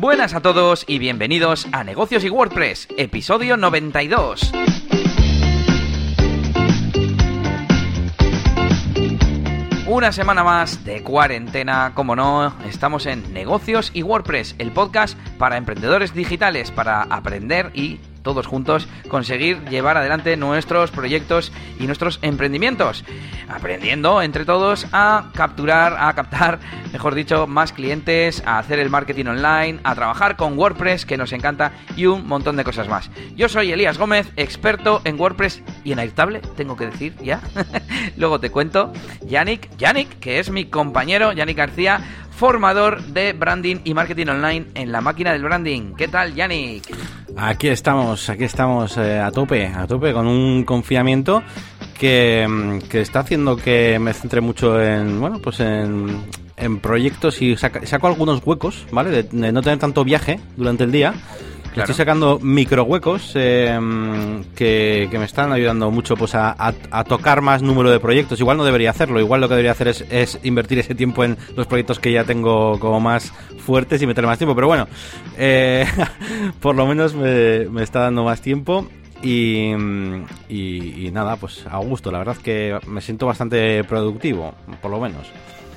Buenas a todos y bienvenidos a Negocios y WordPress, episodio 92. Una semana más de cuarentena, como no, estamos en Negocios y WordPress, el podcast para emprendedores digitales, para aprender y todos juntos conseguir llevar adelante nuestros proyectos y nuestros emprendimientos, aprendiendo entre todos a capturar, a captar, mejor dicho, más clientes, a hacer el marketing online, a trabajar con WordPress, que nos encanta, y un montón de cosas más. Yo soy Elías Gómez, experto en WordPress y en Airtable, tengo que decir ya. Luego te cuento, Yannick, Yannick, que es mi compañero, Yannick García, formador de branding y marketing online en la máquina del branding. ¿Qué tal, Yannick? Aquí estamos, aquí estamos eh, a tope, a tope con un confinamiento que, mm, que, está haciendo que me centre mucho en, bueno, pues en, en proyectos y saco algunos huecos, ¿vale? de no tener tanto viaje durante el día Estoy sacando micro huecos em, que, me están ayudando mucho pues a, tocar más número de proyectos. Igual no debería hacerlo, igual lo que debería hacer es, invertir ese tiempo en los proyectos que ya tengo como más fuertes y meter más tiempo. Pero bueno, eh, por lo menos me, está dando más tiempo. Y, y, nada, pues a gusto. La verdad que me siento bastante productivo, por lo menos.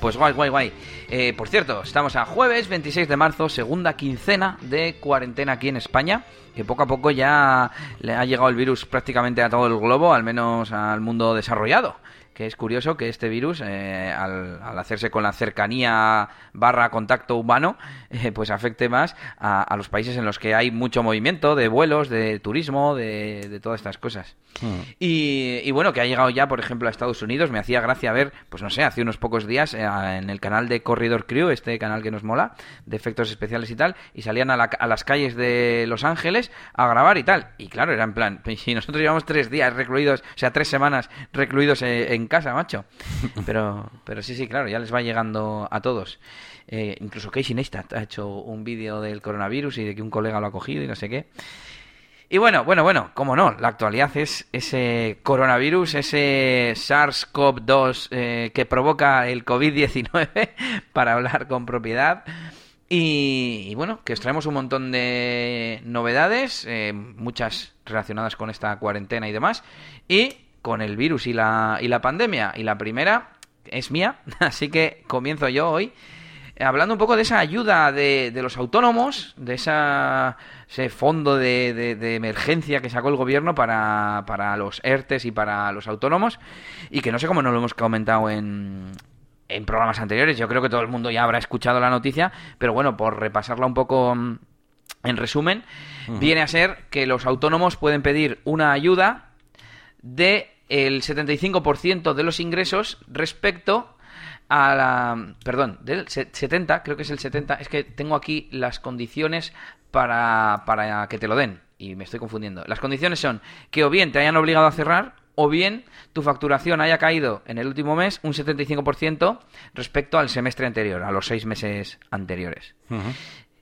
Pues guay, guay, guay. Eh, por cierto, estamos a jueves 26 de marzo, segunda quincena de cuarentena aquí en España, que poco a poco ya le ha llegado el virus prácticamente a todo el globo, al menos al mundo desarrollado que es curioso que este virus, eh, al, hacerse con la cercanía barra contacto humano, eh, pues afecte más a, los países en los que hay mucho movimiento de vuelos, de turismo, de, todas estas cosas. Hmm. Y, bueno, que ha llegado ya, por ejemplo, a Estados Unidos. Me hacía gracia ver, pues no sé, hace unos pocos días eh, en el canal de Corridor Crew, este canal que nos mola, de efectos especiales y tal, y salían a, las calles de Los Ángeles a grabar y tal. Y claro, era en plan, si nosotros llevamos tres días recluidos, o sea, tres semanas recluidos en casa, macho. Pero, pero sí, sí, claro, ya les va llegando a todos. Eh, incluso Casey Neistat ha hecho un vídeo del coronavirus y de que un colega lo ha cogido y no sé qué. Y bueno, bueno, bueno, cómo no, la actualidad es ese coronavirus, ese SARS-CoV-2 eh, que provoca el COVID-19, para hablar con propiedad. Y, bueno, que os traemos un montón de novedades, eh, muchas relacionadas con esta cuarentena y demás. Y con el virus y la, y la pandemia. Y la primera es mía, así que comienzo yo hoy eh, hablando un poco de esa ayuda de, de los autónomos, de esa, ese fondo de, de, emergencia que sacó el gobierno para, para los ERTES y para los autónomos, y que no sé cómo no lo hemos comentado en, en programas anteriores, yo creo que todo el mundo ya habrá escuchado la noticia, pero bueno, por repasarla un poco mm, en resumen, viene a ser que los autónomos pueden pedir una ayuda de el 75% de los ingresos respecto a la... Perdón, del 70, creo que es el 70, es que tengo aquí las condiciones para, para que te lo den y me estoy confundiendo. Las condiciones son que o bien te hayan obligado a cerrar o bien tu facturación haya caído en el último mes un 75% respecto al semestre anterior, a los seis meses anteriores.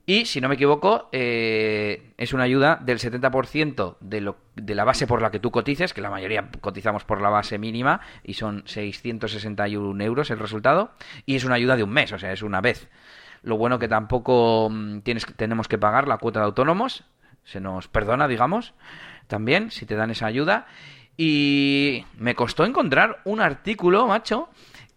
Y, si no me equivoco, eh, es una ayuda del 70% de, lo, de la base por la que tú cotices, que la mayoría cotizamos por la base mínima, y son 661 euros el resultado, y es una ayuda de un mes, o sea, es una vez. Lo bueno que tampoco mm, tienes, tenemos que pagar la cuota de autónomos, se nos perdona, digamos, también, si te dan esa ayuda. Y me costó encontrar un artículo, macho,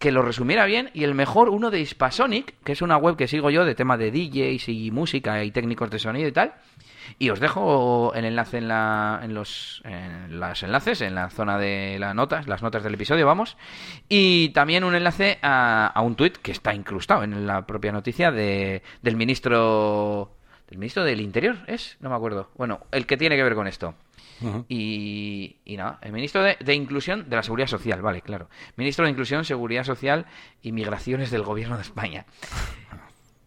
que lo resumiera bien y el mejor uno de Hispasonic, que es una web que sigo yo de tema de DJs y música y técnicos de sonido y tal. Y os dejo el enlace en, la, en los enlaces, en la zona de las notas, las notas del episodio, vamos. Y también un enlace a, un tuit que está incrustado en la propia noticia de, del ministro... ¿Del ministro del Interior es? No me acuerdo. Bueno, el que tiene que ver con esto y, nada, el ministro de, Inclusión de la Seguridad Social, vale, claro. Ministro de Inclusión, Seguridad Social y Migraciones del Gobierno de España.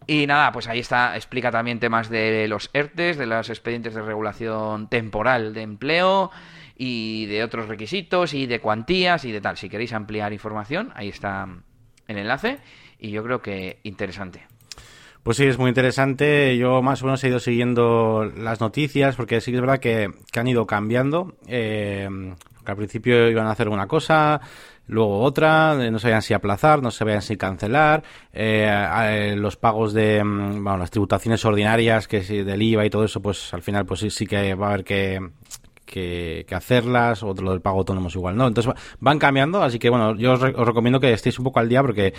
Y nada, pues ahí está, explica también temas de los ERTES, de los expedientes de regulación temporal de empleo y de otros requisitos y de cuantías y de tal. Si queréis ampliar información, ahí está el enlace y yo creo que interesante. Pues sí, es muy interesante. Yo más o menos he ido siguiendo las noticias porque sí que es verdad que, han ido cambiando. Eh, al principio iban a hacer una cosa, luego otra, no sabían si aplazar, no sabían si cancelar, eh, los pagos de, mm, las tributaciones ordinarias, que del IVA y todo eso, pues al final pues sí, sí que va a haber que, que, hacerlas, o lo del pago autónomo igual, ¿no? Entonces van cambiando, así que bueno, yo os, recomiendo que estéis un poco al día porque,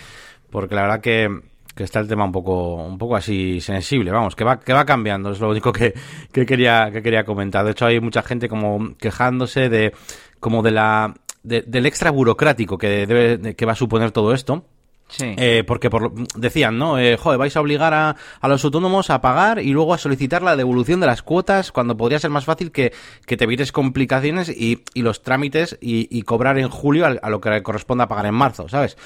porque la verdad que, que está el tema un poco, un poco así sensible, vamos, que va, que va cambiando, es lo único que, que quería, que quería comentar. De hecho, hay mucha gente como quejándose de, como de la, del extra burocrático que debe, que va a suponer todo esto Sí. Eh, porque por, decían, ¿no? Eh, joder, vais a obligar a, a, los autónomos a pagar y luego a solicitar la devolución de las cuotas cuando podría ser más fácil que, que te evites complicaciones y, y los trámites y, y, cobrar en julio a, lo que corresponda pagar en marzo, ¿sabes?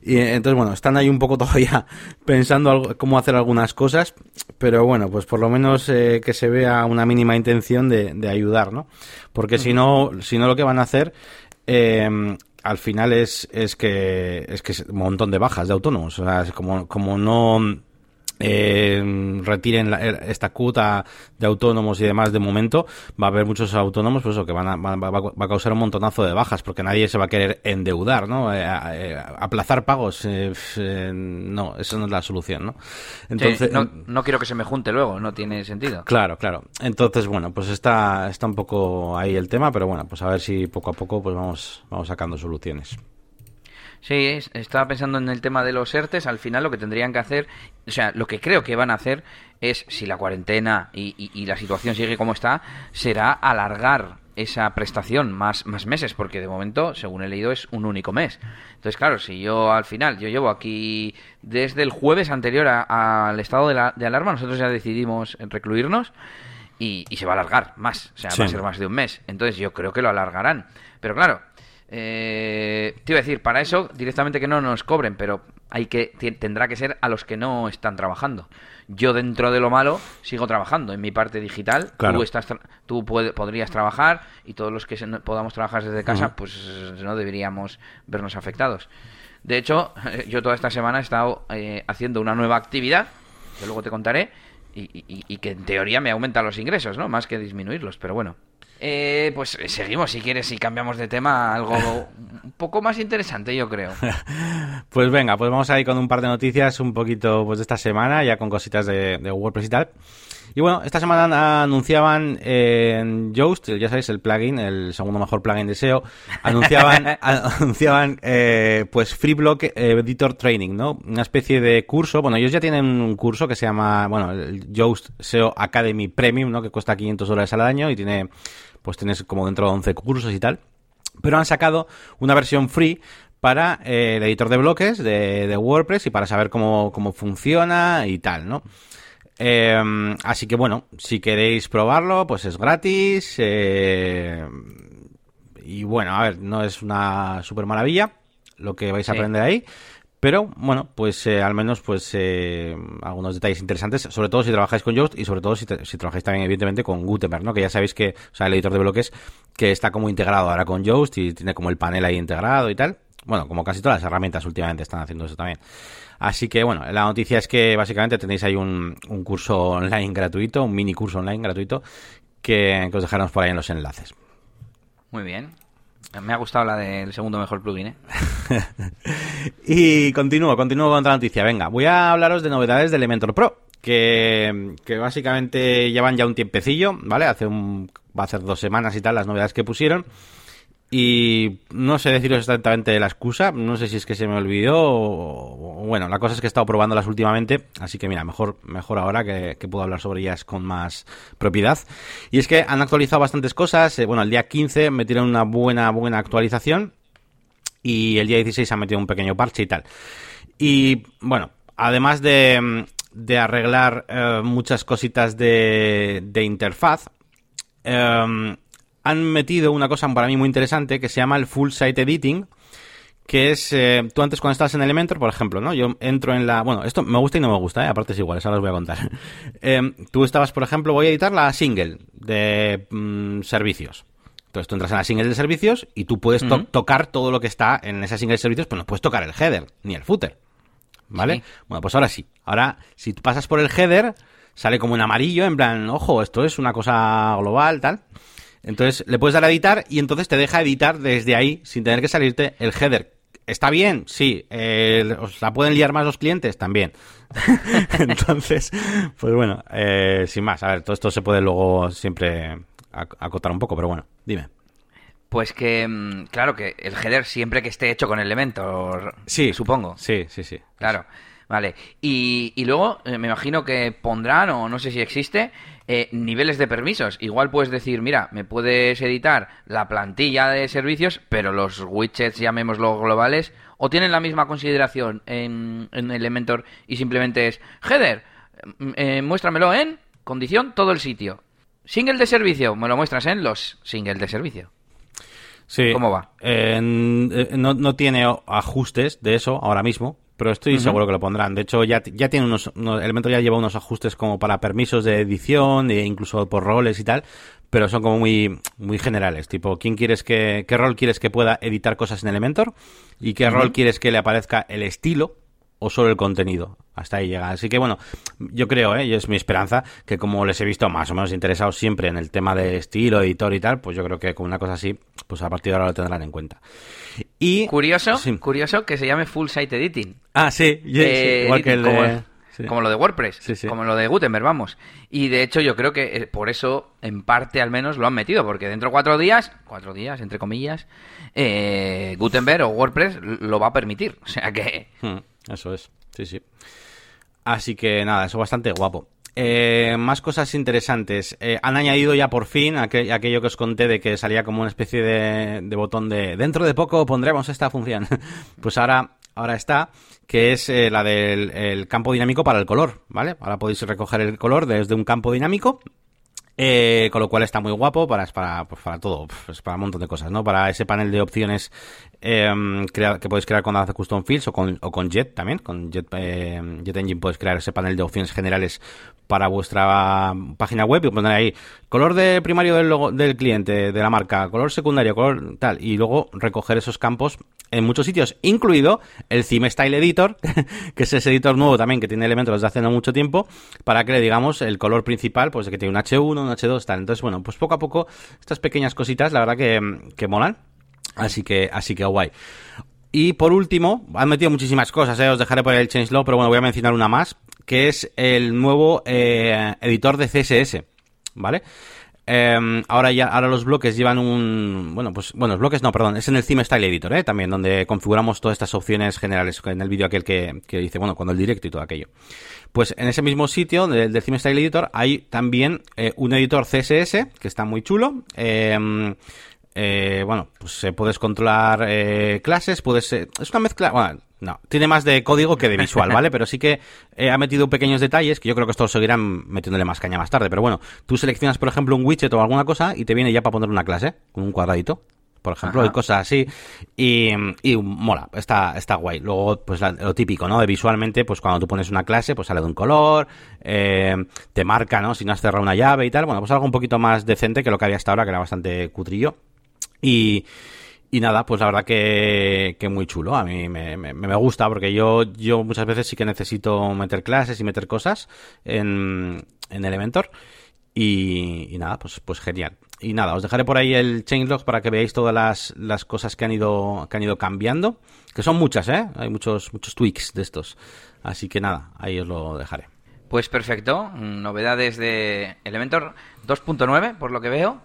Y entonces, bueno, están ahí un poco todavía pensando cómo hacer algunas cosas, pero bueno, pues por lo menos eh, que se vea una mínima intención de, de ayudar, ¿no? Porque si no, si no lo que van a hacer eh, al final es, es que es que es un montón de bajas de autónomos. O sea, es como, como no eh, retiren esta cuota de autónomos y demás de momento, va a haber muchos autónomos pues que van a, va, a causar un montonazo de bajas porque nadie se va a querer endeudar, ¿no? Eh, eh, aplazar pagos, eh, no, eso no es la solución, ¿no? Entonces, no, no, quiero que se me junte luego, no tiene sentido. Claro, claro. Entonces, bueno, pues está, está un poco ahí el tema, pero bueno, pues a ver si poco a poco pues vamos, vamos sacando soluciones. Sí, estaba pensando en el tema de los ERTES. Al final lo que tendrían que hacer, o sea, lo que creo que van a hacer es, si la cuarentena y, la situación sigue como está, será alargar esa prestación más, más meses, porque de momento, según he leído, es un único mes. Entonces, claro, si yo al final, yo llevo aquí desde el jueves anterior al estado de, la, de, alarma, nosotros ya decidimos recluirnos y, se va a alargar más, o sea, va a ser más de un mes. Entonces yo creo que lo alargarán. Pero claro, eh, te iba a decir, para eso directamente que no nos cobren, pero hay que tendrá que ser a los que no están trabajando. Yo dentro de lo malo sigo trabajando en mi parte digital. Tú estás tú podrías trabajar y todos los que podamos trabajar desde casa, pues no deberíamos vernos afectados. De hecho, yo toda esta semana he estado eh, haciendo una nueva actividad, que luego te contaré, y, y, que en teoría me aumenta los ingresos, ¿no? Más que disminuirlos, pero bueno. Eh, pues seguimos, si quieres, y cambiamos de tema algo un poco más interesante, yo creo. pues venga, pues vamos a ir con un par de noticias un poquito pues de esta semana, ya con cositas de, WordPress y tal. Y bueno, esta semana anunciaban en Yoast, ya sabéis, el plugin, el segundo mejor plugin de SEO, anunciaban, anunciaban eh, pues FreeBlock eh, Editor Training, ¿no? Una especie de curso, bueno, ellos ya tienen un curso que se llama, bueno, el Yoast SEO Academy Premium, ¿no? Que cuesta 500 dólares al año y tiene pues tienes como dentro de 11 cursos y tal. Pero han sacado una versión free para eh, el editor de bloques de, WordPress y para saber cómo, funciona y tal, ¿no? Em, así que bueno, si queréis probarlo, pues es gratis. Eh, y bueno, a ver, no es una super maravilla lo que vais a aprender ahí. Pero bueno, pues eh, al menos pues eh, algunos detalles interesantes, sobre todo si trabajáis con Yoast y sobre todo si, si, trabajáis también evidentemente con Gutenberg, ¿no? Que ya sabéis que, o sea, el editor de bloques que está como integrado ahora con Yoast y tiene como el panel ahí integrado y tal. Bueno, como casi todas las herramientas últimamente están haciendo eso también. Así que bueno, la noticia es que básicamente tenéis ahí un, un curso online gratuito, un mini curso online gratuito que, que os dejaremos por ahí en los enlaces. Muy bien. Me ha gustado la del segundo mejor plugin, ¿eh? y continúo, continúo con otra noticia. Venga, voy a hablaros de novedades de Elementor Pro. Que, que básicamente llevan ya un tiempecillo, ¿vale? Hace un, va a hacer dos semanas y tal las novedades que pusieron. Y no sé deciros exactamente la excusa, no sé si es que se me olvidó o, bueno, la cosa es que he estado probándolas últimamente, así que mira, mejor, mejor ahora que, puedo hablar sobre ellas con más propiedad. Y es que han actualizado bastantes cosas, eh, bueno, el día 15 metieron una buena, buena actualización y el día 16 han metido un pequeño parche y tal. Y bueno, además de, de arreglar eh, muchas cositas de, de interfaz, eh, han metido una cosa para mí muy interesante que se llama el Full Site Editing, que es, eh, tú antes cuando estás en Elementor, por ejemplo, ¿no? Yo entro en la, bueno, esto me gusta y no me gusta, ¿eh? aparte es igual, eso os voy a contar. Em, tú estabas, por ejemplo, voy a editar la single de mm, servicios. Entonces tú entras en la single de servicios y tú puedes tocar todo lo que está en esa single de servicios, pero no puedes tocar el header ni el footer. ¿Vale? Bueno, pues ahora sí. Ahora, si tú pasas por el header, sale como un amarillo, en plan, ojo, esto es una cosa global, tal. Entonces le puedes dar a editar y entonces te deja editar desde ahí sin tener que salirte el header. ¿Está bien? Sí. Eh, ¿Os la pueden liar más los clientes? También. entonces, pues bueno, eh, sin más. A ver, todo esto se puede luego siempre acotar un poco, pero bueno, dime. Pues que, mm, claro, que el header siempre que esté hecho con Elementor, sí, supongo. Sí, sí, sí. Claro, vale. Y, y luego eh, me imagino que pondrán, o no sé si existe, eh, niveles de permisos. Igual puedes decir, mira, me puedes editar la plantilla de servicios, pero los widgets, llamémoslo globales, o tienen la misma consideración en, en Elementor y simplemente es, header, mm, eh, muéstramelo en condición todo el sitio. Single de servicio, me lo muestras en los single de servicio. Sí. ¿Cómo va? Eh, no, no, tiene ajustes de eso ahora mismo, pero estoy seguro que lo pondrán. De hecho, ya, ya tiene unos, unos, Elementor ya lleva unos ajustes como para permisos de edición e incluso por roles y tal, pero son como muy, muy generales. Tipo, ¿quién quieres que, qué rol quieres que pueda editar cosas en Elementor? ¿Y qué rol quieres que le aparezca el estilo? O solo el contenido. Hasta ahí llega. Así que bueno, yo creo, ¿eh? y es mi esperanza, que como les he visto más o menos interesados siempre en el tema de estilo, editor y tal, pues yo creo que con una cosa así, pues a partir de ahora lo tendrán en cuenta. Y curioso, curioso que se llame Full Site Editing. Ah, sí, eh, igual que el de... Como, lo de WordPress, como lo de Gutenberg, vamos. Y de hecho yo creo que eh, por eso, en parte al menos, lo han metido, porque dentro de cuatro días, cuatro días, entre comillas, eh, Gutenberg o WordPress lo va a permitir. O sea que... Hmm. Eso es, sí, sí. Así que nada, eso bastante guapo. Eh, más cosas interesantes. Eh, han añadido ya por fin aquello que os conté de que salía como una especie de, botón de dentro de poco pondremos esta función. pues ahora, ahora está, que es eh, la del campo dinámico para el color, ¿vale? Ahora podéis recoger el color desde un campo dinámico eh, con lo cual está muy guapo para, para, pues para todo, pues para un montón de cosas, ¿no? Para ese panel de opciones eh, que podéis crear cuando hace Custom Fields o con, o con Jet también. Con Jet, Jet Engine puedes crear ese panel de opciones generales para vuestra página web y poner ahí color de primario del, logo, del cliente, de la marca, color secundario, color tal, y luego recoger esos campos en muchos sitios, incluido el Theme Style Editor, que es ese editor nuevo también que tiene elementos desde hace no mucho tiempo, para que le digamos el color principal, pues que tiene un H1, un H2, tal. Entonces, bueno, pues poco a poco estas pequeñas cositas, la verdad que, que molan. Así que, así que guay. Y por último, han metido muchísimas cosas, ¿eh? os dejaré por el changelog, pero bueno, voy a mencionar una más, que es el nuevo eh, editor de CSS, ¿vale? Em, ahora ya, ahora los bloques llevan un, bueno, pues, bueno, los bloques no, perdón, es en el Theme Style Editor, ¿eh? También, donde configuramos todas estas opciones generales, en el vídeo aquel que, que dice, bueno, cuando el directo y todo aquello. Pues en ese mismo sitio del, del Theme Style Editor hay también eh, un editor CSS, que está muy chulo, eh, eh, bueno, pues eh, puedes controlar eh, clases, puedes... es una mezcla... Bueno, no, tiene más de código que de visual, ¿vale? Pero sí que ha metido pequeños detalles que yo creo que esto seguirán metiéndole más caña más tarde. Pero bueno, tú seleccionas, por ejemplo, un widget o alguna cosa y te viene ya para poner una clase con un cuadradito por ejemplo, y cosas así. Y, y, mola, está, está guay. Luego, pues lo típico, ¿no? De visualmente, pues cuando tú pones una clase, pues sale de un color, te marca, ¿no? Si no has cerrado una llave y tal. Bueno, pues algo un poquito más decente que lo que había hasta ahora, que era bastante cutrillo. Y, y nada, pues la verdad que, que muy chulo. A mí me, me, gusta porque yo, yo muchas veces sí que necesito meter clases y meter cosas en, en Elementor. Y, y, nada, pues, pues genial. Y nada, os dejaré por ahí el changelog para que veáis todas las, las cosas que han ido, que han ido cambiando. Que son muchas, ¿eh? Hay muchos, muchos tweaks de estos. Así que nada, ahí os lo dejaré. Pues perfecto, novedades de Elementor 2.9 por lo que veo.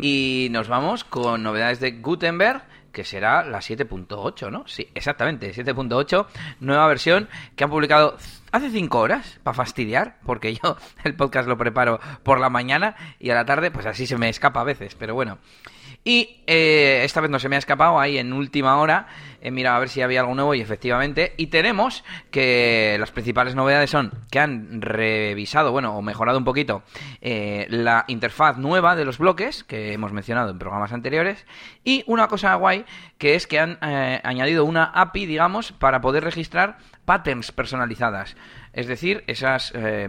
Y nos vamos con novedades de Gutenberg, que será la 7.8, ¿no? Sí, exactamente, 7.8, nueva versión que han publicado hace 5 horas, para fastidiar, porque yo el podcast lo preparo por la mañana y a la tarde, pues así se me escapa a veces, pero bueno. Y eh, esta vez no se me ha escapado, ahí en última hora he mirado a ver si había algo nuevo y efectivamente. Y tenemos que las principales novedades son que han revisado, bueno, o mejorado un poquito eh, la interfaz nueva de los bloques que hemos mencionado en programas anteriores. Y una cosa guay que es que han eh, añadido una API, digamos, para poder registrar patterns personalizadas. Es decir, esas, eh,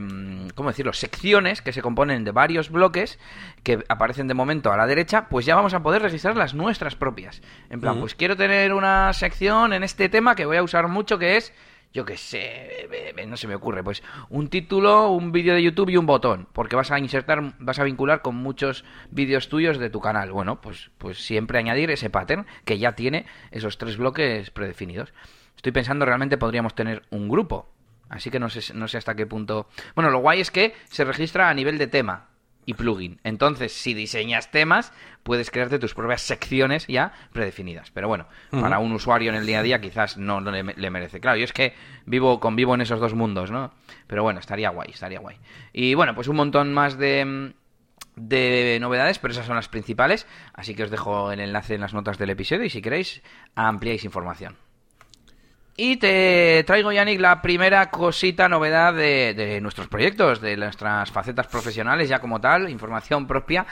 ¿cómo decirlo?, secciones que se componen de varios bloques que aparecen de momento a la derecha, pues ya vamos a poder registrar las nuestras propias. En plan, pues quiero tener una sección en este tema que voy a usar mucho que es yo qué sé, no se me ocurre, pues un título, un vídeo de YouTube y un botón, porque vas a insertar, vas a vincular con muchos vídeos tuyos de tu canal. Bueno, pues, pues siempre añadir ese pattern que ya tiene esos tres bloques predefinidos. Estoy pensando realmente podríamos tener un grupo, así que no sé, no sé hasta qué punto. Bueno, lo guay es que se registra a nivel de tema y plugin. Entonces, si diseñas temas, puedes crearte tus propias secciones ya predefinidas. Pero bueno, para un usuario en el día a día quizás no, le, merece. Claro, yo es que vivo, convivo en esos dos mundos, ¿no? Pero bueno, estaría guay, estaría guay. Y bueno, pues un montón más de de novedades, pero esas son las principales, así que os dejo el enlace en las notas del episodio y si queréis ampliáis información. Y te traigo, Yannick, la primera cosita, novedad de, nuestros proyectos, de nuestras facetas profesionales ya como tal, información propia.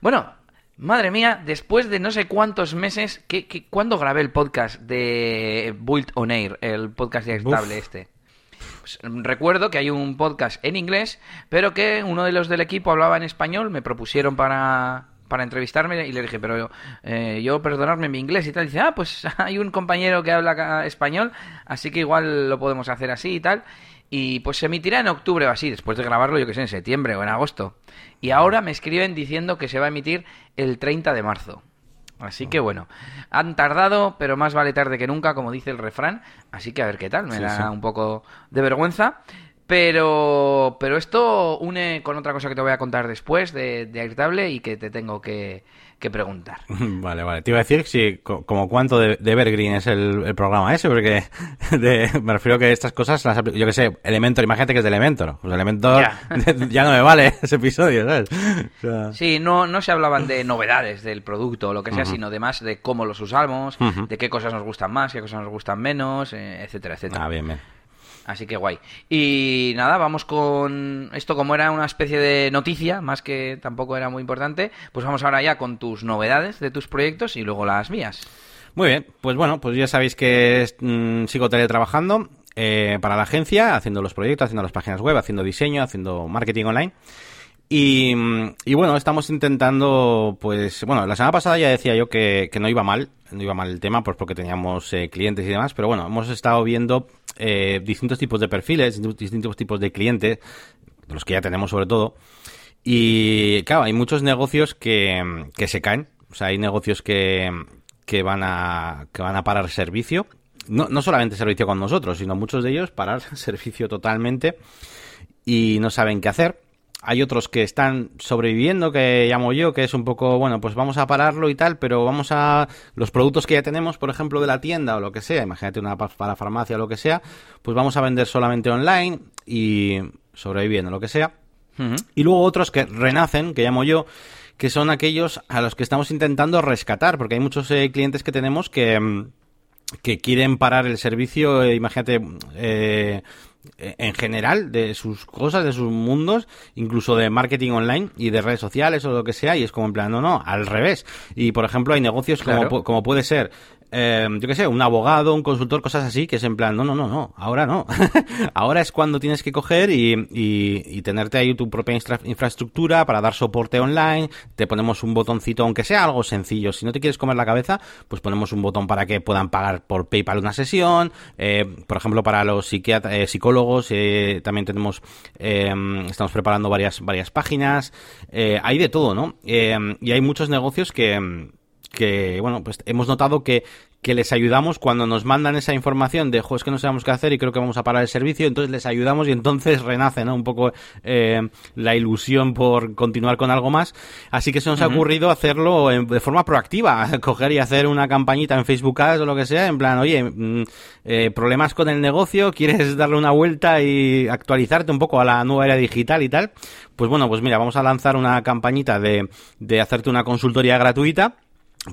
Bueno, madre mía, después de no sé cuántos meses, ¿qué, cuándo grabé el podcast de Build on Air, el podcast ya estable este? Pues, recuerdo que hay un podcast en inglés, pero que uno de los del equipo hablaba en español, me propusieron para, para entrevistarme y le dije, pero eh, yo perdonarme mi inglés y tal. Y dice, ah, pues hay un compañero que habla español, así que igual lo podemos hacer así y tal. Y pues se emitirá en octubre o así, después de grabarlo, yo que sé, en septiembre o en agosto. Y ahora me escriben diciendo que se va a emitir el 30 de marzo. Así que bueno, han tardado, pero más vale tarde que nunca, como dice el refrán. Así que a ver qué tal, me da un poco de vergüenza. Pero, pero esto une con otra cosa que te voy a contar después de, de Airtable y que te tengo que, preguntar. Vale, vale. Te iba a decir si, como cuánto de, Evergreen es el, programa ese, porque me refiero que estas cosas, las, yo que sé, Elementor, imagínate que es de Elementor. Pues Elementor ya. no me vale ese episodio, ¿sabes? Sí, no, no se hablaban de novedades del producto o lo que sea, sino de más de cómo los usamos, de qué cosas nos gustan más, qué cosas nos gustan menos, eh, etcétera, etcétera. Ah, bien, bien. Así que guay. Y nada, vamos con esto como era una especie de noticia, más que tampoco era muy importante, pues vamos ahora ya con tus novedades de tus proyectos y luego las mías. Muy bien, pues bueno, pues ya sabéis que mm, sigo teletrabajando eh, para la agencia, haciendo los proyectos, haciendo las páginas web, haciendo diseño, haciendo marketing online. Y, bueno, estamos intentando, pues, bueno, la semana pasada ya decía yo que, no iba mal, no iba mal el tema, pues porque teníamos eh, clientes y demás, pero bueno, hemos estado viendo eh, distintos tipos de perfiles, distintos tipos de clientes, los que ya tenemos sobre todo, y claro, hay muchos negocios que, que se caen, o sea, hay negocios que, que, van, a, que van a parar servicio, no, no solamente servicio con nosotros, sino muchos de ellos parar servicio totalmente y no saben qué hacer hay otros que están sobreviviendo, que llamo yo, que es un poco, bueno, pues vamos a pararlo y tal, pero vamos a los productos que ya tenemos, por ejemplo, de la tienda o lo que sea, imagínate una para farmacia o lo que sea, pues vamos a vender solamente online y sobreviviendo, lo que sea. Y luego otros que renacen, que llamo yo, que son aquellos a los que estamos intentando rescatar, porque hay muchos eh, clientes que tenemos que mm, que quieren parar el servicio, eh, imagínate, eh, en general de sus cosas, de sus mundos, incluso de marketing online y de redes sociales o lo que sea, y es como en plan, no, no, al revés. Y por ejemplo, hay negocios como, como puede ser eh, yo qué sé, un abogado, un consultor, cosas así, que es en plan, no, no, no, no, ahora no. ahora es cuando tienes que coger y, y, tenerte ahí tu propia infraestructura para dar soporte online, te ponemos un botoncito, aunque sea algo sencillo. Si no te quieres comer la cabeza, pues ponemos un botón para que puedan pagar por PayPal una sesión. Eh, por ejemplo, para los eh, psicólogos, eh, también tenemos, em, estamos preparando varias, varias páginas. hay de todo, ¿no? Em, y hay muchos negocios que que, bueno, pues hemos notado que, que les ayudamos cuando nos mandan esa información de, jo, es que no sabemos qué hacer y creo que vamos a parar el servicio, entonces les ayudamos y entonces renace, ¿no? Un poco eh, la ilusión por continuar con algo más. Así que se nos ha ocurrido hacerlo de forma proactiva, coger y hacer una campañita en Facebook Ads o lo que sea, en plan, oye, mm, eh, problemas con el negocio, quieres darle una vuelta y actualizarte un poco a la nueva era digital y tal. Pues bueno, pues mira, vamos a lanzar una campañita de, de hacerte una consultoría gratuita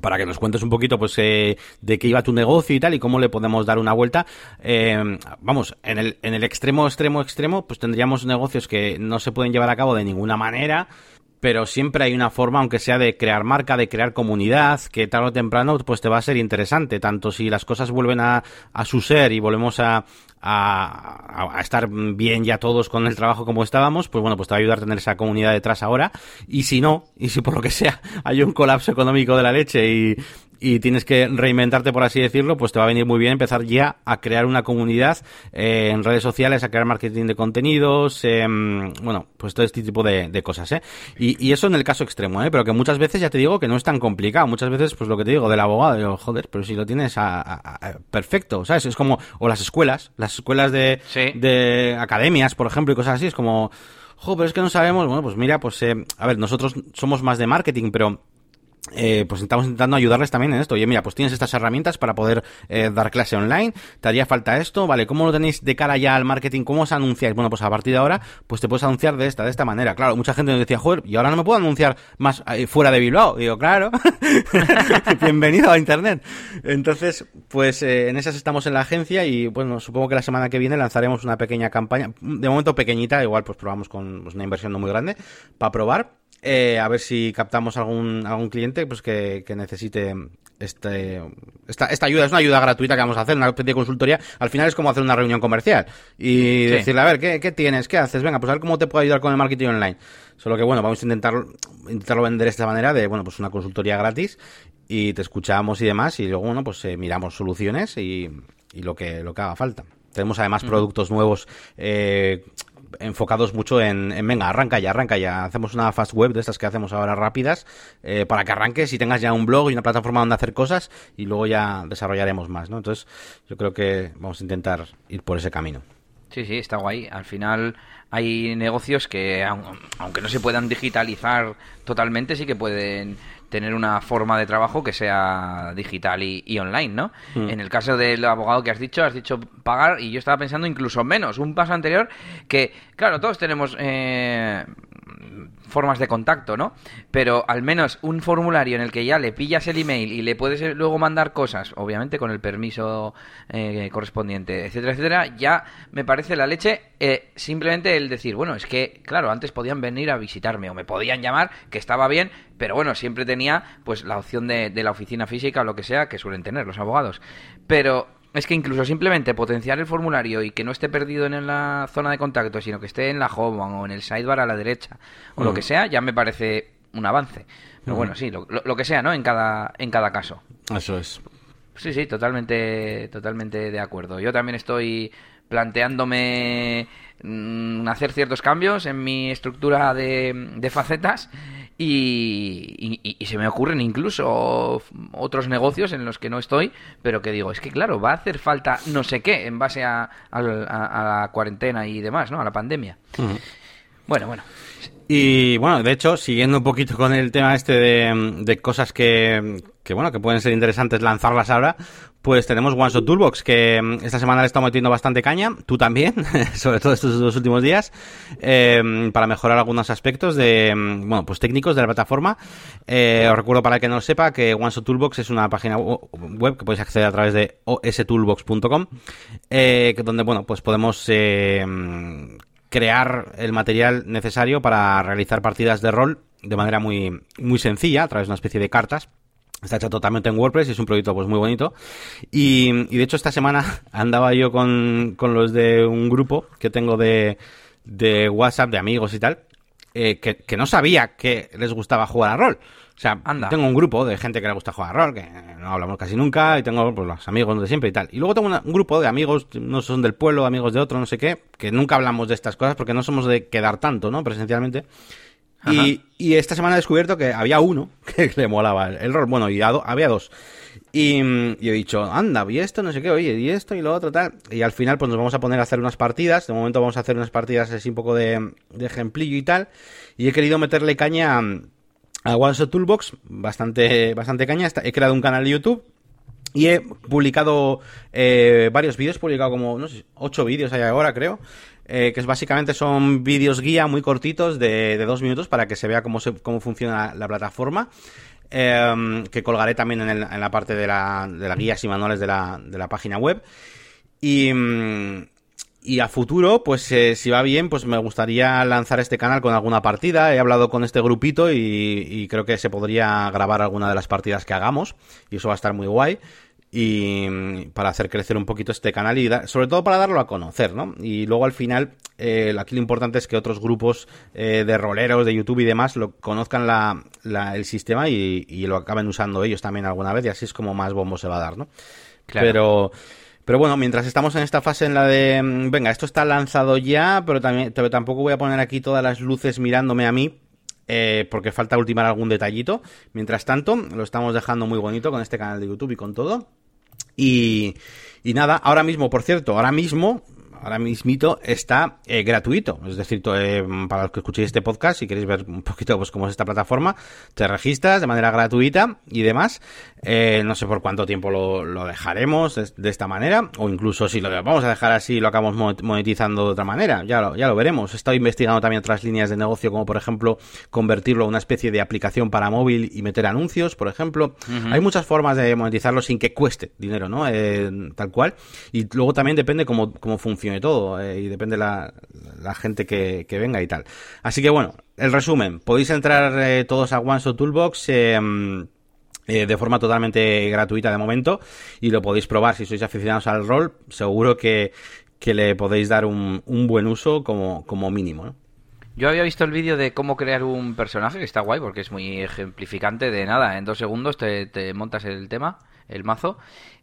para que nos cuentes un poquito pues eh, de qué iba tu negocio y tal y cómo le podemos dar una vuelta. Eh, vamos en el en el extremo extremo extremo pues tendríamos negocios que no se pueden llevar a cabo de ninguna manera pero siempre hay una forma, aunque sea de crear marca, de crear comunidad, que tarde o temprano pues te va a ser interesante, tanto si las cosas vuelven a, a su ser y volvemos a, a, estar bien ya todos con el trabajo como estábamos, pues bueno, pues te va a ayudar a tener esa comunidad detrás ahora. Y si no, y si por lo que sea hay un colapso económico de la leche y, y tienes que reinventarte, por así decirlo, pues te va a venir muy bien empezar ya a crear una comunidad eh, en redes sociales, a crear marketing de contenidos, em, bueno, pues todo este tipo de, cosas, ¿eh? Y, eso en el caso extremo, ¿eh? Pero que muchas veces ya te digo que no es tan complicado. Muchas veces, pues lo que te digo del abogado, digo, joder, pero si lo tienes a, perfecto, ¿sabes? Es como, o las escuelas, las escuelas de, de academias, por ejemplo, y cosas así, es como, jo, pero es que no sabemos, bueno, pues mira, pues, eh, a ver, nosotros somos más de marketing, pero eh, pues estamos intentando ayudarles también en esto. Oye, mira, pues tienes estas herramientas para poder eh, dar clase online, te haría falta esto, ¿vale? ¿Cómo lo tenéis de cara ya al marketing? ¿Cómo os anunciáis? Bueno, pues a partir de ahora, pues te puedes anunciar de esta, de esta manera. Claro, mucha gente nos decía, joder, y ahora no me puedo anunciar más eh, fuera de Bilbao. digo, claro, bienvenido a Internet. Entonces, pues en esas estamos en la agencia y, bueno, supongo que la semana que viene lanzaremos una pequeña campaña, de momento pequeñita, igual pues probamos con pues, una inversión no muy grande, para probar eh, a ver si captamos algún, algún cliente pues que, necesite este, esta, esta ayuda. Es una ayuda gratuita que vamos a hacer, una especie de consultoría. Al final es como hacer una reunión comercial y decirle, a ver, ¿qué, ¿qué, tienes? ¿Qué haces? Venga, pues a ver cómo te puedo ayudar con el marketing online. Solo que, bueno, vamos a intentar, intentarlo vender de esta manera, de, bueno, pues una consultoría gratis y te escuchamos y demás y luego, bueno, pues eh, miramos soluciones y, y, lo, que, lo que haga falta. Tenemos además productos nuevos eh, enfocados mucho en, venga, arranca ya, arranca ya. Hacemos una fast web de estas que hacemos ahora rápidas eh, para que arranques y tengas ya un blog y una plataforma donde hacer cosas y luego ya desarrollaremos más, ¿no? Entonces, yo creo que vamos a intentar ir por ese camino. Sí, sí, está guay. Al final hay negocios que, aunque no se puedan digitalizar totalmente, sí que pueden tener una forma de trabajo que sea digital y, online, ¿no? Mm. En el caso del abogado que has dicho, has dicho pagar y yo estaba pensando incluso menos, un paso anterior que, claro, todos tenemos eh, formas de contacto, ¿no? Pero al menos un formulario en el que ya le pillas el email y le puedes luego mandar cosas, obviamente con el permiso eh, correspondiente, etcétera, etcétera, ya me parece la leche eh, simplemente el decir, bueno, es que, claro, antes podían venir a visitarme o me podían llamar, que estaba bien, pero bueno, siempre tenía pues la opción de, de la oficina física o lo que sea que suelen tener los abogados. Pero es que incluso simplemente potenciar el formulario y que no esté perdido en la zona de contacto, sino que esté en la home o en el sidebar a la derecha o lo que sea, ya me parece un avance. Pero bueno, sí, lo, que sea, ¿no? En cada, en cada caso. Eso es. Sí, sí, totalmente, totalmente de acuerdo. Yo también estoy planteándome mm, hacer ciertos cambios en mi estructura de, de facetas y, se me ocurren incluso otros negocios en los que no estoy, pero que digo, es que claro, va a hacer falta no sé qué en base a, la cuarentena y demás, ¿no? A la pandemia. Bueno, bueno. Y bueno, de hecho, siguiendo un poquito con el tema este de, cosas que, que, bueno, que pueden ser interesantes lanzarlas ahora, pues tenemos OneShot Toolbox, que mm, esta semana le estamos metiendo bastante caña, tú también, sobre todo estos dos últimos días, eh, para mejorar algunos aspectos de, mm, bueno, pues técnicos de la plataforma. Eh, os recuerdo para que no lo sepa que OneShot Toolbox es una página web que podéis acceder a través de ostoolbox.com, eh, donde, bueno, pues podemos eh, crear el material necesario para realizar partidas de rol de manera muy, muy sencilla, a través de una especie de cartas. Está hecho totalmente en WordPress y es un proyecto pues muy bonito. Y, de hecho esta semana andaba yo con, los de un grupo que tengo de, de WhatsApp, de amigos y tal, eh, que, no sabía que les gustaba jugar a rol. O sea, Anda. tengo un grupo de gente que le gusta jugar a rol, que no hablamos casi nunca, y tengo pues, los amigos de siempre y tal. Y luego tengo un grupo de amigos, no son del pueblo, amigos de otro, no sé qué, que nunca hablamos de estas cosas porque no somos de quedar tanto, ¿no? Presencialmente. Y, esta semana he descubierto que había uno que le molaba el, rol. Bueno, y había dos. Y, y, he dicho, anda, y esto, no sé qué, oye, y esto y lo otro, tal. Y al final, pues nos vamos a poner a hacer unas partidas. De momento vamos a hacer unas partidas así un poco de, de ejemplillo y tal. Y he querido meterle caña a One Toolbox, bastante, bastante caña. He creado un canal de YouTube. Y he publicado eh, varios vídeos, he publicado como, no sé, ocho vídeos hay ahora, creo. Eh, que básicamente son vídeos guía muy cortitos de, dos minutos para que se vea cómo, cómo funciona la, plataforma. Em, que colgaré también en, la parte de la, de las guías y manuales de la, de la página web. Y, y a futuro, pues eh, si va bien, pues me gustaría lanzar este canal con alguna partida. He hablado con este grupito y, creo que se podría grabar alguna de las partidas que hagamos. Y eso va a estar muy guay. Y para hacer crecer un poquito este canal y sobre todo para darlo a conocer, ¿no? Y luego al final, eh, aquí lo importante es que otros grupos eh, de roleros de YouTube y demás lo conozcan la, el sistema y, lo acaben usando ellos también alguna vez y así es como más bombo se va a dar, ¿no? Pero... Pero bueno, mientras estamos en esta fase en la de, mm, venga, esto está lanzado ya, pero también pero tampoco voy a poner aquí todas las luces mirándome a mí, eh, porque falta ultimar algún detallito. Mientras tanto, lo estamos dejando muy bonito con este canal de YouTube y con todo. Y, nada, ahora mismo, por cierto, ahora mismo ahora mismito está eh, gratuito. Es decir, eh, para los que escuchéis este podcast, si queréis ver un poquito pues cómo es esta plataforma, te registras de manera gratuita y demás. Eh, no sé por cuánto tiempo lo, dejaremos de, esta manera, o incluso si lo vamos a dejar así lo acabamos monetizando de otra manera. Ya lo, ya lo veremos. He estado investigando también otras líneas de negocio, como por ejemplo convertirlo a una especie de aplicación para móvil y meter anuncios, por ejemplo. Hay muchas formas de monetizarlo sin que cueste dinero, ¿no? tal cual. Y luego también depende cómo, cómo funcione todo eh, y depende la, la gente que, venga y tal. Así que bueno, el resumen, podéis entrar eh, todos a OneShot Toolbox. Em, eh, de forma totalmente gratuita de momento y lo podéis probar si sois aficionados al rol seguro que, que le podéis dar un, un buen uso como, como mínimo Yo había visto el vídeo de cómo crear un personaje, que está guay porque es muy ejemplificante de nada. En dos segundos te, te montas el tema, el mazo,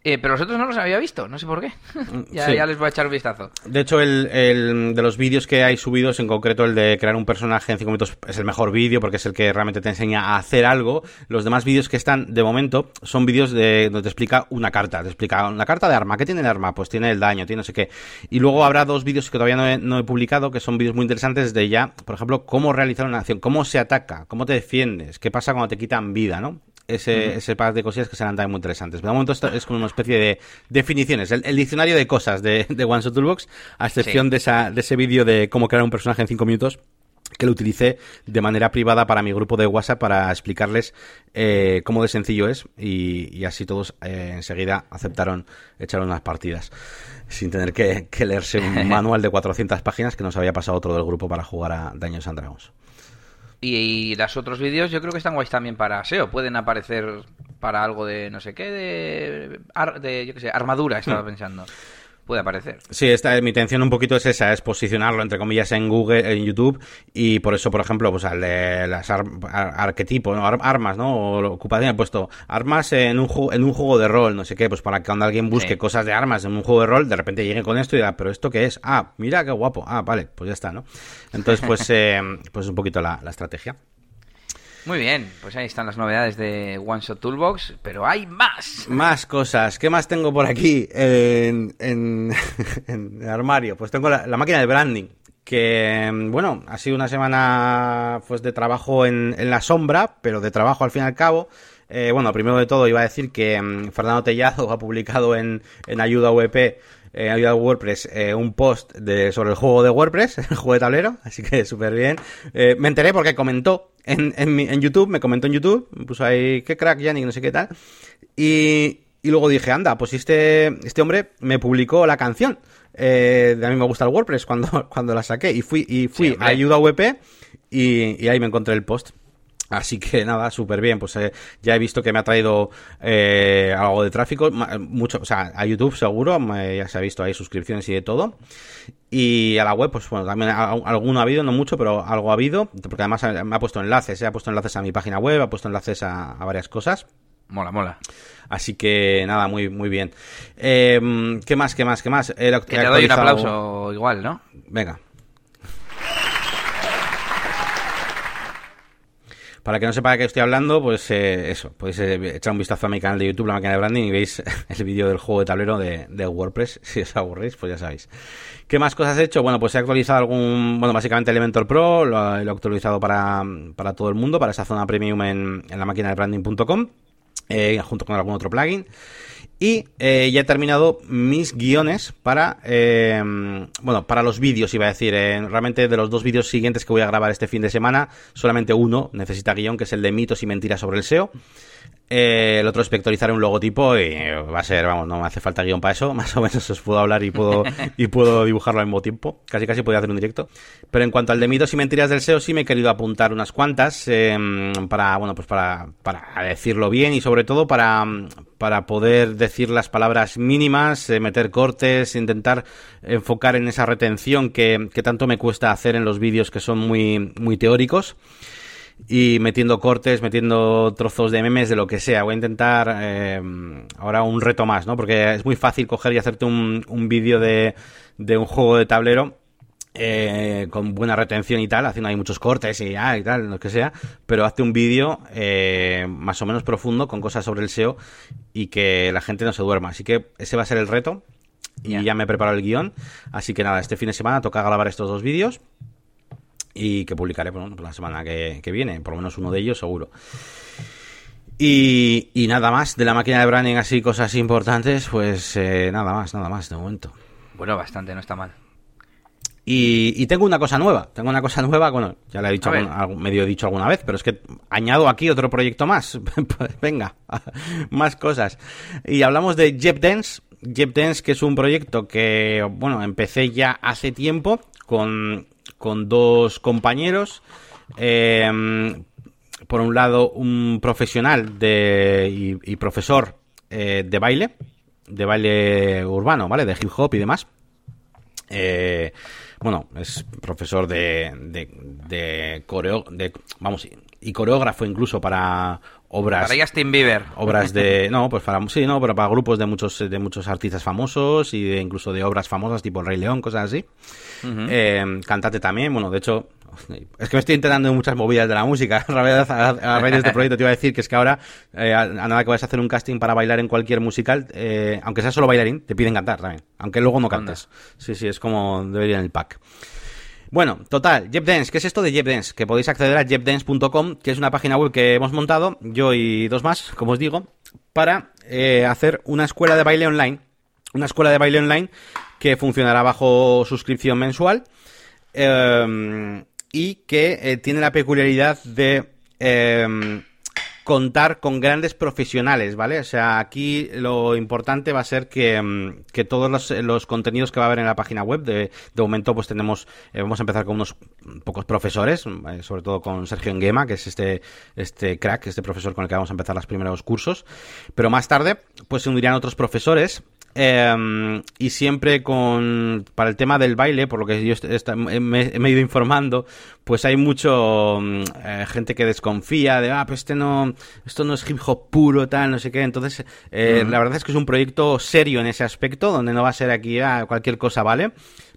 eh, pero otros no los había visto, no sé por qué. ya, ya, les voy a echar un vistazo. De hecho, el, el, de los vídeos que hay subidos, en concreto el de crear un personaje en 5 minutos, es el mejor vídeo porque es el que realmente te enseña a hacer algo. Los demás vídeos que están, de momento, son vídeos de, donde te explica una carta. Te explica una carta de arma. ¿Qué tiene el arma? Pues tiene el daño, tiene no sé qué. Y luego habrá dos vídeos que todavía no he, no he publicado, que son vídeos muy interesantes de ya, por ejemplo, cómo realizar una acción, cómo se ataca, cómo te defiendes, qué pasa cuando te quitan vida, ¿no? Ese, ese par de cosillas que serán también muy interesantes. De momento esto es como una especie de definiciones, el, diccionario de cosas de, de One Shot Toolbox, a excepción de, esa, de ese vídeo de cómo crear un personaje en 5 minutos que lo utilicé de manera privada para mi grupo de WhatsApp para explicarles eh, cómo de sencillo es y, así todos eh, enseguida aceptaron echar unas partidas sin tener que, que leerse un manual de 400 páginas que nos había pasado otro del grupo para jugar a Daños and Dragons. Y, los otros vídeos yo creo que están guays también para SEO. Pueden aparecer para algo de no sé qué, de, de yo qué sé, armadura, estaba hmm. pensando puede aparecer. Sí, esta, mi intención un poquito es esa, es posicionarlo entre comillas en Google, en YouTube, y por eso, por ejemplo, pues al de las arquetipos, armas, ¿no? O ocupación he puesto armas en un, en un juego de rol, no sé qué, pues para que cuando alguien busque cosas de armas en un juego de rol, de repente llegue con esto y diga, pero ¿esto qué es? Ah, mira qué guapo. Ah, vale, pues ya está, ¿no? Entonces, pues, eh, pues un poquito la, la estrategia. Muy bien, pues ahí están las novedades de One Shot Toolbox, pero hay más. Más cosas. ¿Qué más tengo por aquí en, en, el armario? Pues tengo la, máquina de branding, que bueno, ha sido una semana pues de trabajo en, en la sombra, pero de trabajo al fin y al cabo. Eh, bueno, primero de todo iba a decir que mm, Fernando Tellado ha publicado en, en Ayuda VP eh, ayuda a WordPress eh, un post de, sobre el juego de WordPress, el juego de tablero, así que súper bien. Eh, me enteré porque comentó en, en, en, YouTube, me comentó en YouTube, me puso ahí, qué crack, Yannick, no sé qué tal. Y, y luego dije, anda, pues este, este hombre me publicó la canción. Eh, de a mí me gusta el WordPress cuando, cuando la saqué y fui, y fui a ayuda WP y, y ahí me encontré el post. Así que nada, súper bien. Pues eh, ya he visto que me ha traído eh, algo de tráfico, mucho, o sea, a YouTube seguro, ya se ha visto ahí suscripciones y de todo. Y a la web, pues bueno, también alguno ha habido, no mucho, pero algo ha habido, porque además me ha puesto enlaces, eh, ha puesto enlaces a mi página web, ha puesto enlaces a, varias cosas. Mola, mola. Así que nada, muy, muy bien. Em, ¿Qué más, qué más, qué más? que te doy un aplauso igual, ¿no? Venga. Para que no sepa de qué estoy hablando, pues eh, eso, podéis eh, echar un vistazo a mi canal de YouTube, la máquina de branding, y veis el vídeo del juego de tablero de, WordPress. Si os aburréis, pues ya sabéis. ¿Qué más cosas he hecho? Bueno, pues he actualizado algún, bueno, básicamente Elementor Pro, lo, he actualizado para, para todo el mundo, para esa zona premium en, en la máquina de branding.com, eh, junto con algún otro plugin. Y eh, ya he terminado mis guiones para, eh, bueno, para los vídeos, iba a decir. Eh, realmente de los dos vídeos siguientes que voy a grabar este fin de semana, solamente uno necesita guion, que es el de mitos y mentiras sobre el SEO. El otro es vectorizar un logotipo y va a ser, vamos, no me hace falta guion para eso. Más o menos os puedo hablar y puedo, y puedo dibujarlo al mismo tiempo. Casi casi podría hacer un directo. Pero en cuanto al de mitos y mentiras del SEO, sí me he querido apuntar unas cuantas para, bueno, pues para, para decirlo bien y sobre todo para, para poder decir las palabras mínimas, eh, meter cortes, intentar enfocar en esa retención que, que tanto me cuesta hacer en los vídeos que son muy, muy teóricos y metiendo cortes, metiendo trozos de memes, de lo que sea. Voy a intentar eh, ahora un reto más, ¿no? Porque es muy fácil coger y hacerte un, un vídeo de, de un juego de tablero eh, con buena retención y tal, haciendo ahí muchos cortes y, ah, y tal, lo que sea, pero hazte un vídeo eh, más o menos profundo con cosas sobre el SEO y que la gente no se duerma. Así que ese va a ser el reto y ya me he preparado el guion. Así que nada, este fin de semana toca grabar estos dos vídeos y que publicaré bueno, la semana que, viene, por lo menos uno de ellos seguro. Y, nada más, de la máquina de branding así, cosas importantes, pues eh, nada más, nada más de momento. Bueno, bastante, no está mal. Y, tengo una cosa nueva, tengo una cosa nueva, bueno, ya la he dicho, medio he dicho alguna vez, pero es que añado aquí otro proyecto más. Pues venga, más cosas. Y hablamos de JepDance, JepDance que es un proyecto que, bueno, empecé ya hace tiempo con, con dos compañeros. Em, por un lado, un profesional de, y, profesor eh, de baile, de baile urbano, ¿vale? De hip hop y demás. Eh, bueno, es profesor de, de, de, coreo, de vamos, y coreógrafo incluso para obras para Justin Bieber. obras de no pues para sí no pero para grupos de muchos de muchos artistas famosos y de, incluso de obras famosas tipo El Rey León cosas así. Eh, cantate también bueno de hecho es que me estoy enterando de muchas movidas de la música. A raíz de este proyecto te iba a decir que es que ahora, eh, a, nada que vayas a hacer un casting para bailar en cualquier musical, eh, aunque sea solo bailarín, te piden cantar también. Aunque luego no cantes. Sí, sí, es como debería en el pack. Bueno, total, JepDance, ¿qué es esto de JepDance? Que podéis acceder a jepdance.com, que es una página web que hemos montado, yo y dos más, como os digo, para eh, hacer una escuela de baile online. Una escuela de baile online que funcionará bajo suscripción mensual. Eh, y que eh, tiene la peculiaridad de em, contar con grandes profesionales, ¿vale? O sea, aquí lo importante va a ser que, em, que todos los, contenidos que va a haber en la página web, de, de momento pues tenemos, eh, vamos a empezar con unos pocos profesores, eh, sobre todo con Sergio Enguema, que es este, este crack, este profesor con el que vamos a empezar los primeros cursos, pero más tarde pues se unirían otros profesores Em, y siempre con para el tema del baile, por lo que yo me, he ido informando, pues hay mucho mm, eh, gente que desconfía de ah, pues este no, esto no es hip hop puro, tal, no sé qué. Entonces, eh, la verdad es que es un proyecto serio en ese aspecto, donde no va a ser aquí ah, cualquier cosa, ¿vale?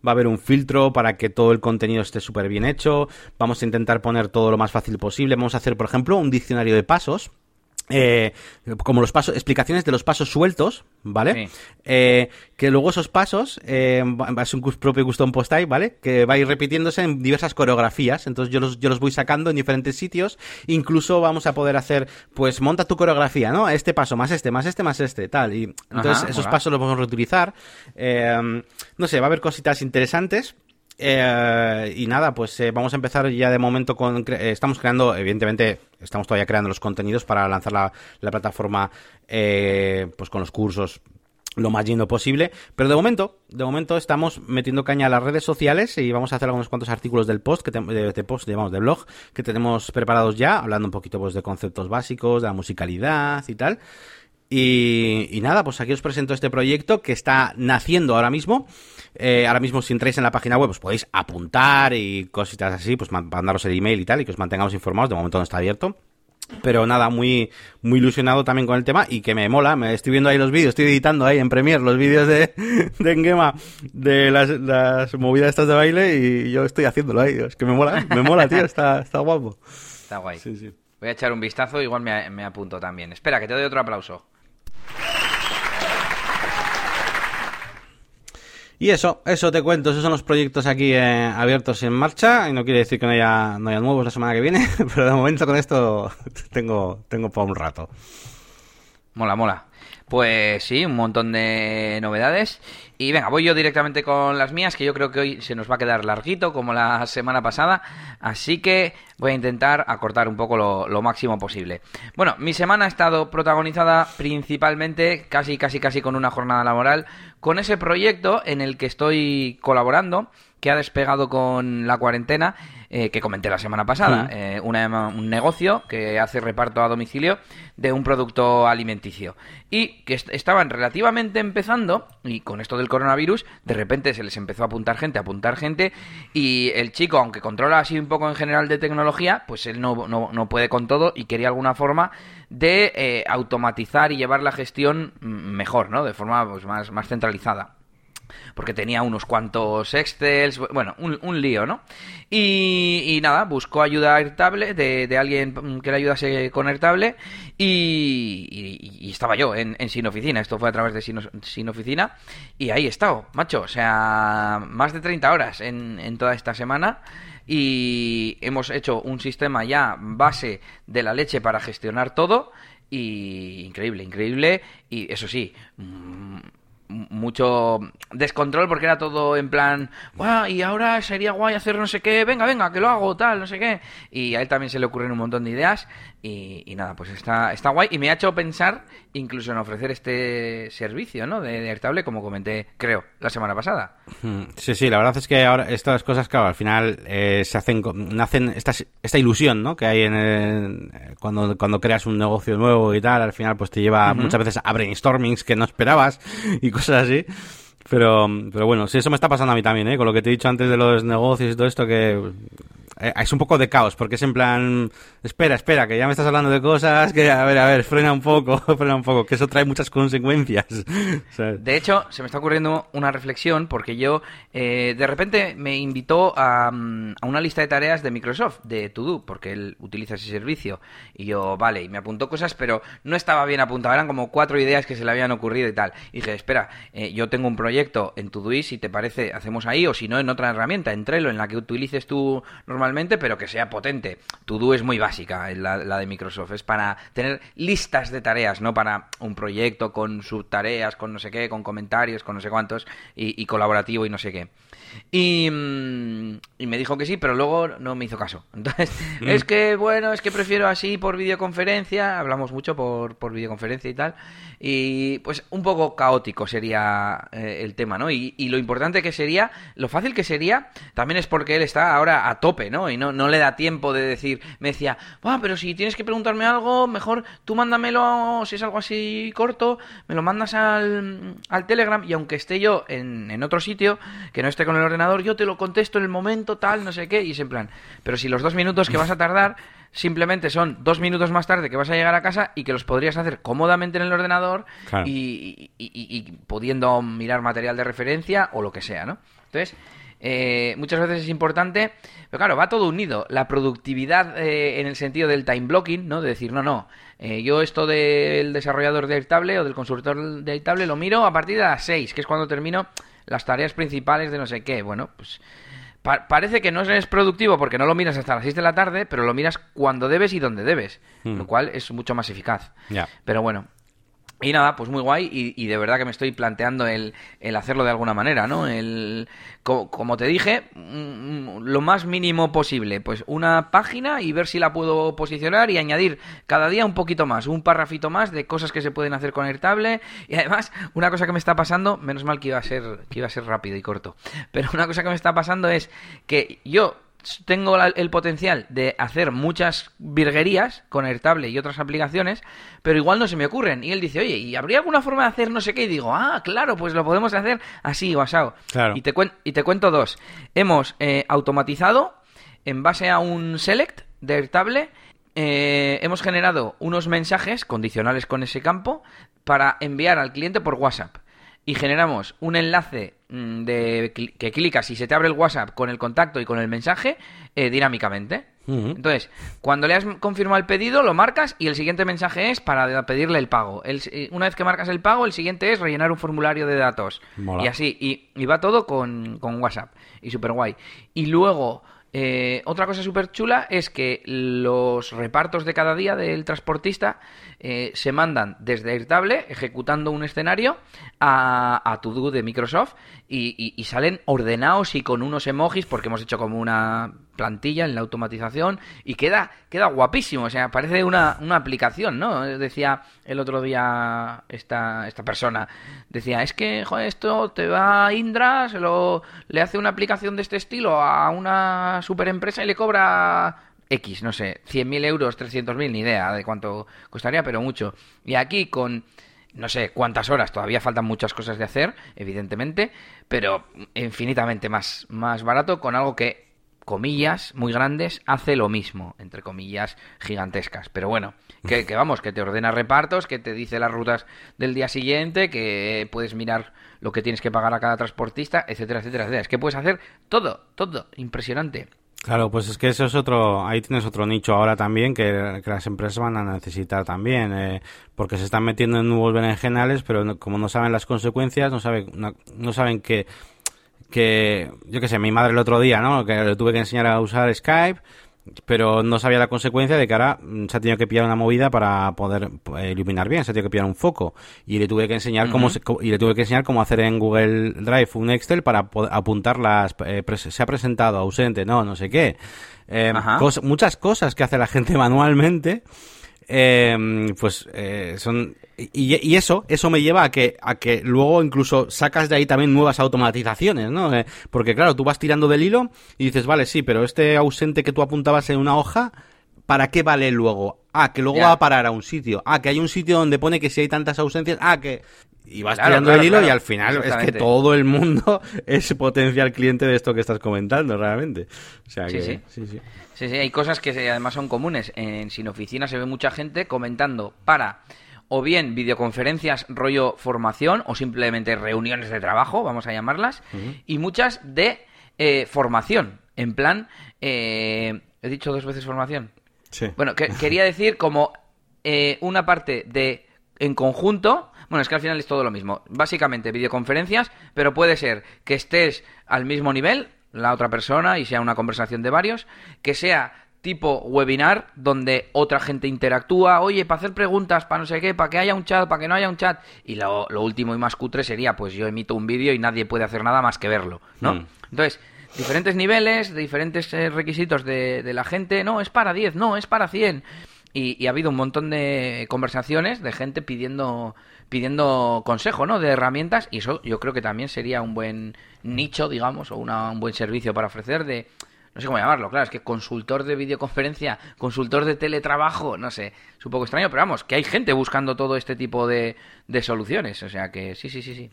Va a haber un filtro para que todo el contenido esté súper bien hecho. Vamos a intentar poner todo lo más fácil posible. Vamos a hacer, por ejemplo, un diccionario de pasos eh, como los pasos, explicaciones de los pasos sueltos, ¿vale? Eh, que luego esos pasos, eh, es un propio custom post type, ¿vale? Que va a ir repitiéndose en diversas coreografías. Entonces yo los, yo los voy sacando en diferentes sitios. Incluso vamos a poder hacer, pues monta tu coreografía, ¿no? Este paso, más este, más este, más este, tal. Y entonces esos pasos los vamos a reutilizar. Eh, no sé, va a haber cositas interesantes. Eh, y nada, pues eh, vamos a empezar ya de momento con... Eh, estamos creando, evidentemente, estamos todavía creando los contenidos para lanzar la, plataforma pues con los cursos lo más lleno posible, pero de momento, de momento estamos metiendo caña a las redes sociales y vamos a hacer algunos cuantos artículos del post, que de, post, digamos, de blog, que tenemos preparados ya, hablando un poquito pues de conceptos básicos, de la musicalidad y tal. Y, nada, pues aquí os presento este proyecto que está naciendo ahora mismo. Eh, ahora mismo si entráis en la página web os podéis apuntar y cositas así, pues mandaros el email y tal y que os mantengamos informados. De momento no está abierto. Pero nada, muy, muy ilusionado también con el tema y que me mola. Me estoy viendo ahí los vídeos, estoy editando ahí en Premiere los vídeos de, de Engema de las, las movidas estas de baile y yo estoy haciéndolo ahí. Es que me mola, me mola, tío, está, está guapo. Está guay. Voy a echar un vistazo, igual me, me apunto también. Espera, que te doy otro aplauso. Y eso, eso te cuento, esos son los proyectos aquí eh, abiertos en marcha. Y no quiere decir que no haya, no haya nuevos la semana que viene, pero de momento con esto tengo, tengo para un rato. Mola, mola. Pues sí, un montón de novedades. Y venga, voy yo directamente con las mías, que yo creo que hoy se nos va a quedar larguito, como la semana pasada. Así que voy a intentar acortar un poco lo, máximo posible. Bueno, mi semana ha estado protagonizada principalmente, casi, casi, casi con una jornada laboral, con ese proyecto en el que estoy colaborando, que ha despegado con la cuarentena, eh, que comenté la semana pasada. Eh, un negocio que hace reparto a domicilio de un producto alimenticio. Y que estaban relativamente empezando, y con esto del coronavirus, de repente se les empezó a apuntar gente, a apuntar gente, y el chico, aunque controla así un poco en general de tecnología, pues él no, no, puede con todo y quería alguna forma de eh, automatizar y llevar la gestión mejor, ¿no? De forma pues, más, más centralizada porque tenía unos cuantos Excels, bueno, un, lío, ¿no? Y, nada, buscó ayuda Airtable, de, de alguien que le ayudase con Airtable, y, y, estaba yo en, en Sin Oficina, esto fue a través de Sin, Oficina, y ahí he estado, macho, o sea, más de 30 horas en, en toda esta semana, y hemos hecho un sistema ya base de la leche para gestionar todo, y increíble, increíble, y eso sí, mm, mucho descontrol porque era todo en plan, guau, y ahora sería guay hacer no sé qué, venga, venga, que lo hago, tal, no sé qué. Y a él también se le ocurren un montón de ideas y, nada, pues está, está guay y me ha hecho pensar incluso en ofrecer este servicio, ¿no? De, de Airtable, como comenté, creo, la semana pasada. Sí, sí, la verdad es que ahora estas cosas, claro, al final eh, se hacen, nacen esta, esta ilusión, ¿no? Que hay en cuando, cuando creas un negocio nuevo y tal, al final pues te lleva muchas veces a brainstormings que no esperabas y cosas así. Pero, pero bueno, sí, eso me está pasando a mí también, ¿eh? Con lo que te he dicho antes de los negocios y todo esto, que eh, es un poco de caos, porque es en plan, espera, espera, que ya me estás hablando de cosas, que a ver, a ver, frena un poco, frena un poco, que eso trae muchas consecuencias. De hecho, se me está ocurriendo una reflexión, porque yo, eh, de repente me invitó a, mm, a, una lista de tareas de Microsoft, de To porque él utiliza ese servicio, y yo, vale, y me apuntó cosas, pero no estaba bien apuntado, eran como cuatro ideas que se le habían ocurrido y tal. Y dije, espera, eh, yo tengo un proyecto en Todoist, si te parece, hacemos ahí, o si no, en otra herramienta, en Trello, en la que utilices tú normalmente pero que sea potente. To es muy básica, la, la, de Microsoft. Es para tener listas de tareas, no para un proyecto con subtareas, con no sé qué, con comentarios, con no sé cuántos, y, colaborativo y no sé qué. Y, mm, y, me dijo que sí, pero luego no me hizo caso. Entonces, mm. es que, bueno, es que prefiero así por videoconferencia. Hablamos mucho por, por videoconferencia y tal. Y pues un poco caótico sería eh, el tema, ¿no? Y, y, lo importante que sería, lo fácil que sería, también es porque él está ahora a tope, ¿no? Y no, no le da tiempo de decir, me decía, ah, pero si tienes que preguntarme algo, mejor tú mándamelo, si es algo así corto, me lo mandas al, al Telegram y aunque esté yo en, en otro sitio, que no esté con el ordenador, yo te lo contesto en el momento tal, no sé qué, y es en plan, pero si los dos minutos que vas a tardar simplemente son dos minutos más tarde que vas a llegar a casa y que los podrías hacer cómodamente en el ordenador y, pudiendo mirar material de referencia o lo que sea, ¿no? Entonces, eh, muchas veces es importante, pero claro, va todo unido. La productividad eh, en el sentido del time blocking, ¿no? De decir, no, no, eh, yo esto del desarrollador de Airtable o del consultor de Airtable lo miro a partir de las 6, que es cuando termino las tareas principales de no sé qué. Bueno, pues parece que no es productivo porque no lo miras hasta las 6 de la tarde, pero lo miras cuando debes y donde debes, lo cual es mucho más eficaz. Pero bueno, y nada, pues muy guay y, de verdad que me estoy planteando el, el hacerlo de alguna manera, ¿no? El, como, te dije, mm, lo más mínimo posible, pues una página y ver si la puedo posicionar y añadir cada día un poquito más, un parrafito más de cosas que se pueden hacer con Airtable y además una cosa que me está pasando, menos mal que iba a ser que iba a ser rápido y corto, pero una cosa que me está pasando es que yo tengo el potencial de hacer muchas virguerías con Airtable y otras aplicaciones, pero igual no se me ocurren. Y él dice, oye, ¿y habría alguna forma de hacer no sé qué? Y digo, ah, claro, pues lo podemos hacer así o asado. Y, te y te cuento dos. Hemos eh, automatizado en base a un select de Airtable. Eh, hemos generado unos mensajes condicionales con ese campo para enviar al cliente por WhatsApp y generamos un enlace mm, de que clicas y se te abre el WhatsApp con el contacto y con el mensaje eh, dinámicamente. Entonces, cuando le has confirmado el pedido, lo marcas y el siguiente mensaje es para pedirle el pago. Una vez que marcas el pago, el siguiente es rellenar un formulario de datos. Y así, y, y, va todo con, con WhatsApp. Y súper guay. Y luego eh, otra cosa súper chula es que los repartos de cada día del transportista eh, se mandan desde Airtable, ejecutando un escenario, a, a de Microsoft y, salen ordenados y con unos emojis, porque hemos hecho como una plantilla, en la automatización y queda, queda guapísimo. O sea, parece una, una aplicación, ¿no? Decía el otro día esta, esta persona, decía, es que, esto te va a Indra, se lo, le hace una aplicación de este estilo a una super empresa y le cobra X, no sé, 100.000 euros, 300.000, ni idea de cuánto costaría, pero mucho. Y aquí con no sé cuántas horas, todavía faltan muchas cosas de hacer, evidentemente, pero infinitamente más, más barato con algo que, comillas, muy grandes, hace lo mismo, entre comillas, gigantescas. Pero bueno, que, que vamos, que te ordena repartos, que te dice las rutas del día siguiente, que puedes mirar lo que tienes que pagar a cada transportista, etcétera, etcétera, etcétera. Es que puedes hacer todo, todo, impresionante. Claro, pues es que eso es otro, ahí tienes otro nicho ahora también que, las empresas van a necesitar también, eh, porque se están metiendo en nuevos berenjenales, pero como no saben las consecuencias, no saben, no, saben que, que, yo qué sé, mi madre el otro día, ¿no? Que le tuve que enseñar a usar Skype, pero no sabía la consecuencia de que ahora mm, se ha tenido que pillar una movida para poder eh, iluminar bien, se ha tenido que pillar un foco. Y le tuve que enseñar cómo y le tuve que enseñar cómo hacer en Google Drive un Excel para apuntar las eh, se ha presentado ausente, no, no sé qué. Eh, muchas cosas que hace la gente manualmente eh, pues eh, son y, eso eso me lleva a que a que luego incluso sacas de ahí también nuevas automatizaciones no eh, porque claro tú vas tirando del hilo y dices vale sí pero este ausente que tú apuntabas en una hoja para qué vale luego ah que luego va a parar a un sitio. Ah que hay un sitio donde pone que si hay tantas ausencias ah que y vas tirando el hilo y al final es que todo el mundo es potencial cliente de esto que estás comentando realmente. O sea que sí, sí. Sí, sí, hay cosas que además son comunes. En Sin Oficina se ve mucha gente comentando para o bien videoconferencias rollo formación o simplemente reuniones de trabajo, vamos a llamarlas, y muchas de eh, formación. En plan, eh, he dicho dos veces formación. Sí. Bueno, que, quería decir como eh, una parte de en conjunto. Bueno, es que al final es todo lo mismo. Básicamente videoconferencias, pero puede ser que estés al mismo nivel la otra persona y sea una conversación de varios, que sea tipo webinar donde otra gente interactúa, oye, para hacer preguntas, para no sé qué, para que haya un chat, para que no haya un chat. Y lo, último y más cutre sería, pues yo emito un vídeo y nadie puede hacer nada más que verlo, ¿no? Mm. Entonces, diferentes niveles, diferentes eh, requisitos de, de, la gente, no, es para 10, no, es para 100. Y, y ha habido un montón de conversaciones de gente pidiendo pidiendo consejo, ¿no? De herramientas y eso yo creo que también sería un buen nicho, digamos, o un buen servicio para ofrecer de no sé cómo llamarlo, claro, es que consultor de videoconferencia, consultor de teletrabajo, no sé, es un poco extraño, pero vamos, que hay gente buscando todo este tipo de, de soluciones, o sea que sí, sí, sí, sí.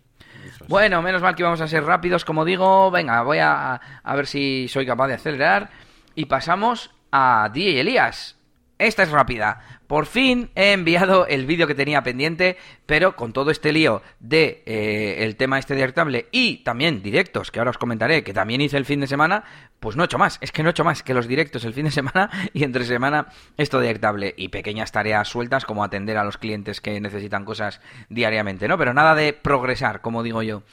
Bueno, menos mal que vamos a ser rápidos, como digo, venga, voy a, a ver si soy capaz de acelerar y pasamos a DJ Elías. Esta es rápida. Por fin he enviado el vídeo que tenía pendiente, pero con todo este lío de eh, el tema este directable y también directos, que ahora os comentaré, que también hice el fin de semana, pues no he hecho más. Es que no he hecho más que los directos el fin de semana y entre semana esto directable y pequeñas tareas sueltas como atender a los clientes que necesitan cosas diariamente, ¿no? Pero nada de progresar, como digo yo.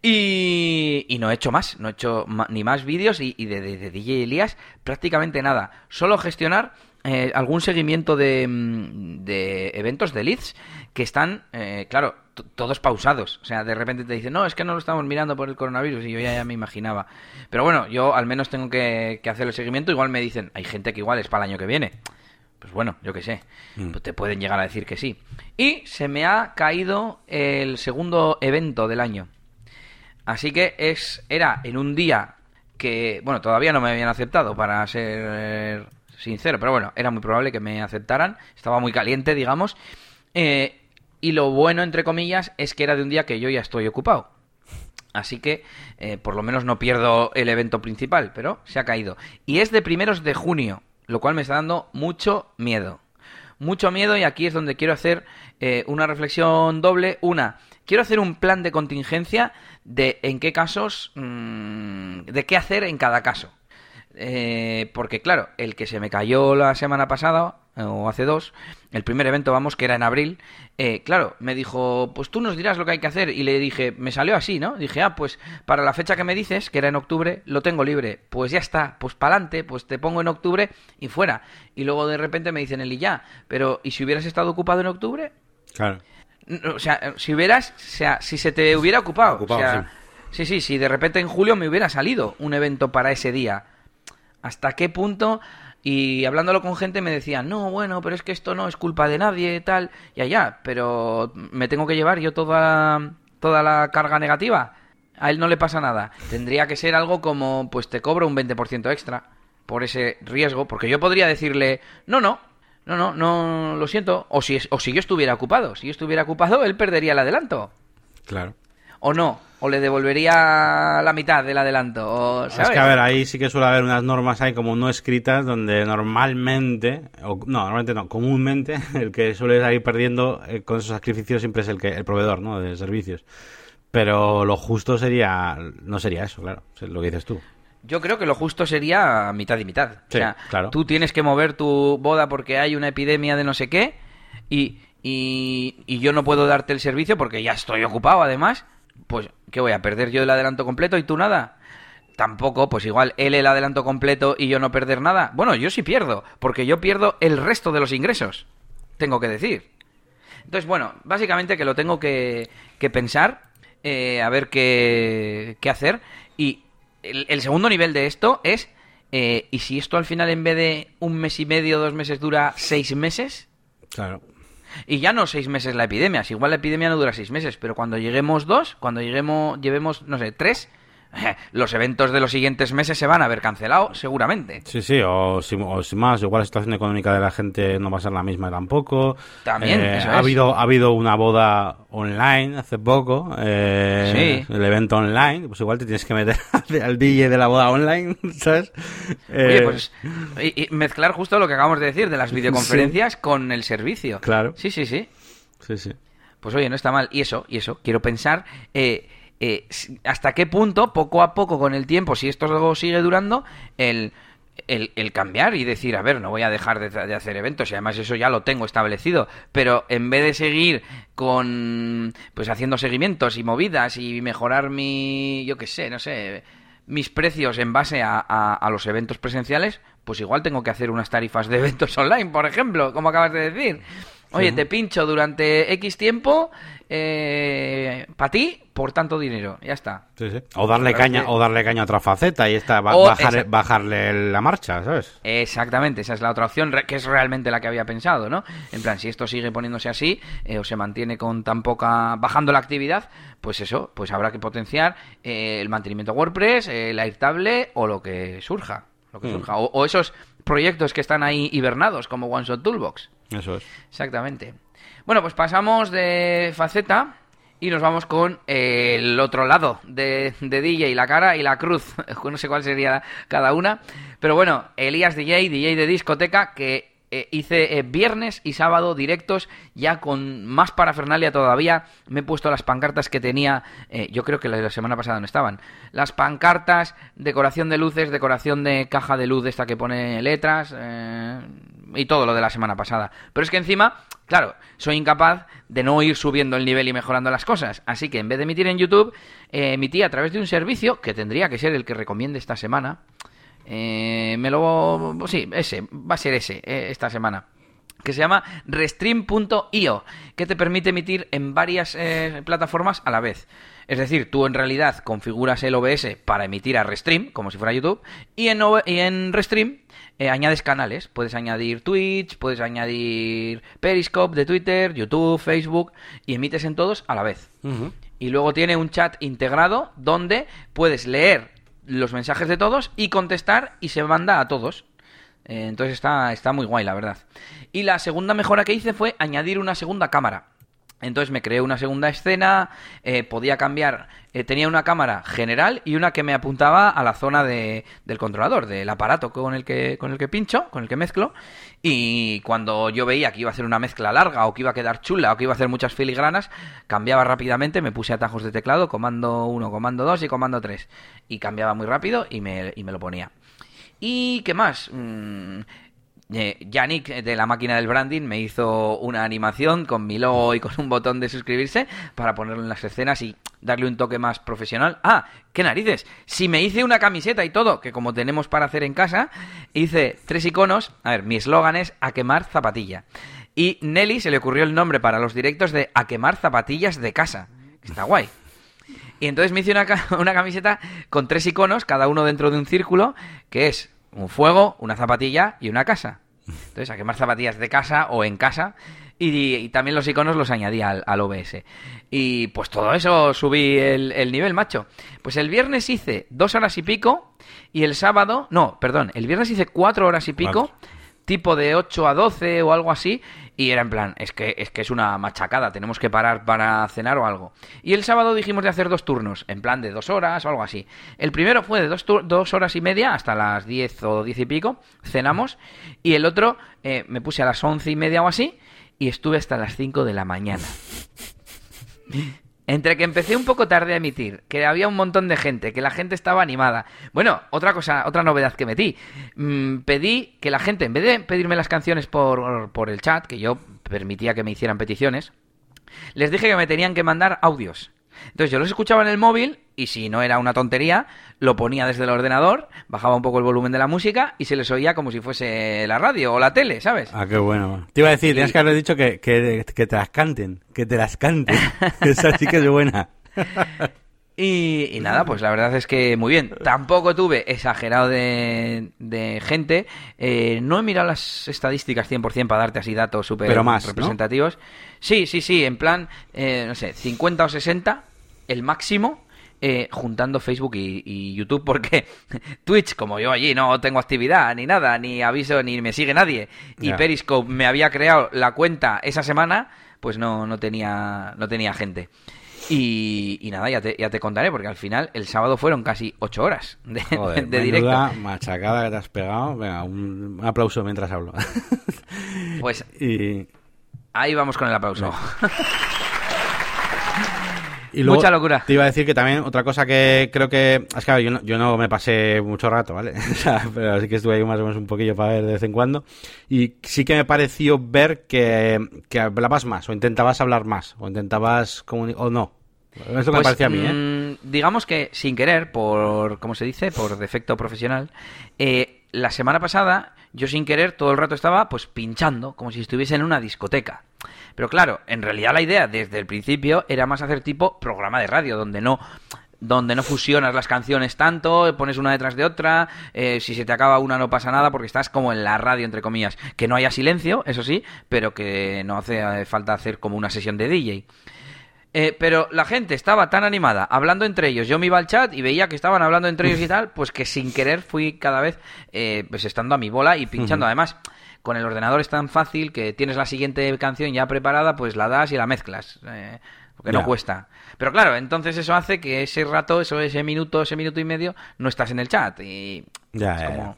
Y, no he hecho más, no he hecho ni más vídeos y, de, de DJ Elías prácticamente nada. Solo gestionar eh, algún seguimiento de, mm, de, eventos de leads que están, eh, claro, todos pausados. O sea, de repente te dicen, no, es que no lo estamos mirando por el coronavirus y yo ya, me imaginaba. Pero bueno, yo al menos tengo que, hacer el seguimiento. Igual me dicen, hay gente que igual es para el año que viene. Pues bueno, yo qué sé, mm. pues te pueden llegar a decir que sí. Y se me ha caído el segundo evento del año. Así que es era en un día que, bueno, todavía no me habían aceptado para ser sincero, pero bueno, era muy probable que me aceptaran, estaba muy caliente, digamos. Eh, y lo bueno, entre comillas, es que era de un día que yo ya estoy ocupado. Así que eh, por lo menos no pierdo el evento principal, pero se ha caído. Y es de primeros de junio, lo cual me está dando mucho miedo. Mucho miedo y aquí es donde quiero hacer eh, una reflexión doble. Una, quiero hacer un plan de contingencia de en qué casos, mm, de qué hacer en cada caso. Eh, porque claro, el que se me cayó la semana pasada, o hace dos, el primer evento, vamos, que era en abril, eh, claro, me dijo, pues tú nos dirás lo que hay que hacer. Y le dije, me salió así, ¿no? Dije, ah, pues para la fecha que me dices, que era en octubre, lo tengo libre. Pues ya está, pues para adelante, pues te pongo en octubre y fuera. Y luego de repente me dicen, Eli, ya, pero ¿y si hubieras estado ocupado en octubre? Claro. O sea, si hubieras, o sea, si se te hubiera ocupado. o sea, sí. sí, sí, si de repente en julio me hubiera salido un evento para ese día ¿Hasta qué punto? Y hablándolo con gente me decían, no, bueno, pero es que esto no es culpa de nadie, tal, y allá, pero me tengo que llevar yo toda, toda la carga negativa. A él no le pasa nada. Tendría que ser algo como, pues te cobro un 20% extra por ese riesgo, porque yo podría decirle, no, no, no, no, no, lo siento, o si, o si yo estuviera ocupado, si yo estuviera ocupado, él perdería el adelanto. Claro. O no, o le devolvería la mitad del adelanto. O, Es que, a ver, ahí sí que suele haber unas normas ahí como no escritas donde normalmente, o, no, normalmente no, comúnmente, el que suele ir perdiendo eh, con esos sacrificios siempre es el que el proveedor, ¿no? De servicios. Pero lo justo sería, no sería eso, claro, lo que dices tú. Yo creo que lo justo sería mitad y mitad. Sí, o sea, claro. tú tienes que mover tu boda porque hay una epidemia de no sé qué y, y, y yo no puedo darte el servicio porque ya estoy ocupado además. Pues, ¿qué voy a perder yo el adelanto completo y tú nada? Tampoco, pues igual él el adelanto completo y yo no perder nada. Bueno, yo sí pierdo, porque yo pierdo el resto de los ingresos. Tengo que decir. Entonces, bueno, básicamente que lo tengo que, que pensar, eh, a ver qué, qué hacer. Y el, el segundo nivel de esto es, eh, ¿y si esto al final en vez de un mes y medio, dos meses dura seis meses? Claro. Y ya no seis meses la epidemia, si igual la epidemia no dura seis meses, pero cuando lleguemos dos, cuando lleguemos, llevemos, no sé, tres, los eventos de los siguientes meses se van a ver cancelado, seguramente. Sí, sí, o, si- o más, igual la situación económica de la gente no va a ser la misma tampoco. También, Eh, eso ha habido ha habido una boda online hace poco, eh, Sí. el evento online, pues igual te tienes que meter al DJ de la boda online, ¿sabes? Oye, Eh, pues y- y mezclar justo lo que acabamos de decir de las videoconferencias con el servicio. Claro. Sí, sí, sí. Sí, sí. Pues oye, no está mal. Y eso, y eso, quiero pensar eh, eh, hasta qué punto, poco a poco, con el tiempo, si esto sigue durando, el, el, el cambiar y decir, a ver, no voy a dejar de, de hacer eventos, y además eso ya lo tengo establecido, pero en vez de seguir con, pues haciendo seguimientos y movidas y mejorar mi, yo qué sé, no sé, mis precios en base a, a- a los eventos presenciales, pues igual tengo que hacer unas tarifas de eventos online, por ejemplo, como acabas de decir. Oye, te pincho durante X tiempo para ti por tanto dinero. Ya está. Sí, sí. O darle Claro, caña, o darle caña a otra faceta y esta ba- O bajar- esa- bajarle la marcha, ¿sabes? Exactamente, esa es la otra opción, que es realmente la que había pensado, ¿no? En plan, si esto sigue poniéndose así, eh, o se mantiene con tan poca, bajando la actividad, pues eso, pues habrá que potenciar eh, el mantenimiento WordPress, eh, el Airtable o lo que surja, lo que Mm. surja. O, o esos proyectos que están ahí hibernados, como OneShot Toolbox. Eso es. Exactamente. Bueno, pues pasamos de faceta y nos vamos con el otro lado de, de DJ, la cara y la cruz. No sé cuál sería cada una. Pero bueno, Elías DJ, DJ de discoteca, que eh, hice eh, viernes y sábado directos ya con más parafernalia todavía. Me he puesto las pancartas que tenía, eh, yo creo que la la semana pasada no estaban. Las pancartas, decoración de luces, decoración de caja de luz esta que pone letras y todo lo de la semana pasada. Pero es que encima, claro, soy incapaz de no ir subiendo el nivel y mejorando las cosas. Así que en vez de emitir en YouTube, eh, emití a través de un servicio que tendría que ser el que recomiende esta semana. Eh, me lo... Sí, ese, va a ser ese, eh, esta semana. Que se llama Restream.io, que te permite emitir en varias eh, plataformas a la vez. Es decir, tú en realidad configuras el OBS para emitir a Restream, como si fuera YouTube, y en, O- y en Restream eh, añades canales. Puedes añadir Twitch, puedes añadir Periscope de Twitter, YouTube, Facebook, y emites en todos a la vez. Y luego tiene un chat integrado donde puedes leer los mensajes de todos y contestar y se manda a todos. Eh, entonces está, está muy guay, la verdad. Y la segunda mejora que hice fue añadir una segunda cámara. Entonces me creé una segunda escena, eh, podía cambiar, eh, tenía una cámara general y una que me apuntaba a la zona de- del controlador, del aparato con el, que, con el que pincho, con el que mezclo. Y cuando yo veía que iba a hacer una mezcla larga o que iba a quedar chula o que iba a hacer muchas filigranas, cambiaba rápidamente, me puse atajos de teclado, comando 1, comando 2 y comando 3. Y cambiaba muy rápido y me, y me lo ponía. ¿Y qué más? Mm, eh, Yannick eh, de la máquina del branding me hizo una animación con mi logo y con un botón de suscribirse para ponerlo en las escenas y darle un toque más profesional. Ah, qué narices. Si me hice una camiseta y todo, que como tenemos para hacer en casa, hice tres iconos. A ver, mi eslogan es a quemar zapatilla. Y Nelly se le ocurrió el nombre para los directos de a quemar zapatillas de casa. Está guay. Y entonces me hice una, una camiseta con tres iconos, cada uno dentro de un círculo, que es un fuego, una zapatilla y una casa. Entonces, a quemar zapatillas de casa o en casa. Y, también los iconos los añadí al, OBS. Y pues todo eso subí el, nivel, macho. Pues el viernes hice dos horas y pico. Y el sábado, no, perdón, el viernes hice cuatro horas y pico. Tipo de 8 a 12 o algo así. Y era en plan, es que, es que es una machacada, tenemos que parar para cenar o algo. Y el sábado dijimos de hacer dos turnos, en plan de dos horas o algo así. El primero fue de dos, dos horas y media hasta las diez o diez y pico, cenamos. Y el otro eh, me puse a las once y media o así y estuve hasta las cinco de la mañana. Entre que empecé un poco tarde a emitir, que había un montón de gente, que la gente estaba animada. Bueno, otra cosa, otra novedad que metí. Mm, pedí que la gente, en vez de pedirme las canciones por, por el chat, que yo permitía que me hicieran peticiones, les dije que me tenían que mandar audios. Entonces yo los escuchaba en el móvil y si no era una tontería, lo ponía desde el ordenador, bajaba un poco el volumen de la música y se les oía como si fuese la radio o la tele, ¿sabes? Ah, qué bueno. Te iba a decir, tienes que haber dicho que, que, te las canten, que te las canten. Esa sí que es buena. Y, nada, pues la verdad es que muy bien. Tampoco tuve exagerado de, gente. Eh, no he mirado las estadísticas 100% para darte así datos súper representativos. Sí, sí, sí, en plan, eh, no sé, 50 o 60, el máximo. Eh, juntando Facebook y, YouTube porque Twitch, como yo allí no tengo actividad ni nada, ni aviso, ni me sigue nadie, y Periscope me había creado la cuenta esa semana, pues no, no, tenía, no tenía gente. Y, nada, ya te, ya te contaré, porque al final el sábado fueron casi ocho horas de, de directo. machacada que te has pegado. Venga, un, aplauso mientras hablo. Pues ahí vamos con el aplauso. Y Mucha locura. Te iba a decir que también otra cosa que creo que... Es que yo no, yo no me pasé mucho rato, ¿vale? pero sí que estuve ahí más o menos un poquillo para ver de vez en cuando. Y sí que me pareció ver que, que hablabas más, o intentabas hablar más, o intentabas comunicar... o no. Es lo que me pues, parecía a mí, ¿eh? Mm, digamos que sin querer, por, ¿cómo se dice? Por defecto profesional, eh, la semana pasada yo sin querer todo el rato estaba pues pinchando, como si estuviese en una discoteca. Pero claro, en realidad la idea desde el principio era más hacer tipo programa de radio, donde no donde no fusionas las canciones tanto, pones una detrás de otra, eh, si se te acaba una no pasa nada porque estás como en la radio, entre comillas. Que no haya silencio, eso sí, pero que no hace falta hacer como una sesión de DJ. Eh, pero la gente estaba tan animada, hablando entre ellos. Yo me iba al chat y veía que estaban hablando entre ellos y tal, pues que sin querer fui cada vez eh, pues estando a mi bola y pinchando. Además, con el ordenador es tan fácil que tienes la siguiente canción ya preparada, pues la das y la mezclas. Eh, porque no cuesta. Pero claro, entonces eso hace que ese rato, eso, ese minuto, ese minuto y medio, no estás en el chat. Y ya,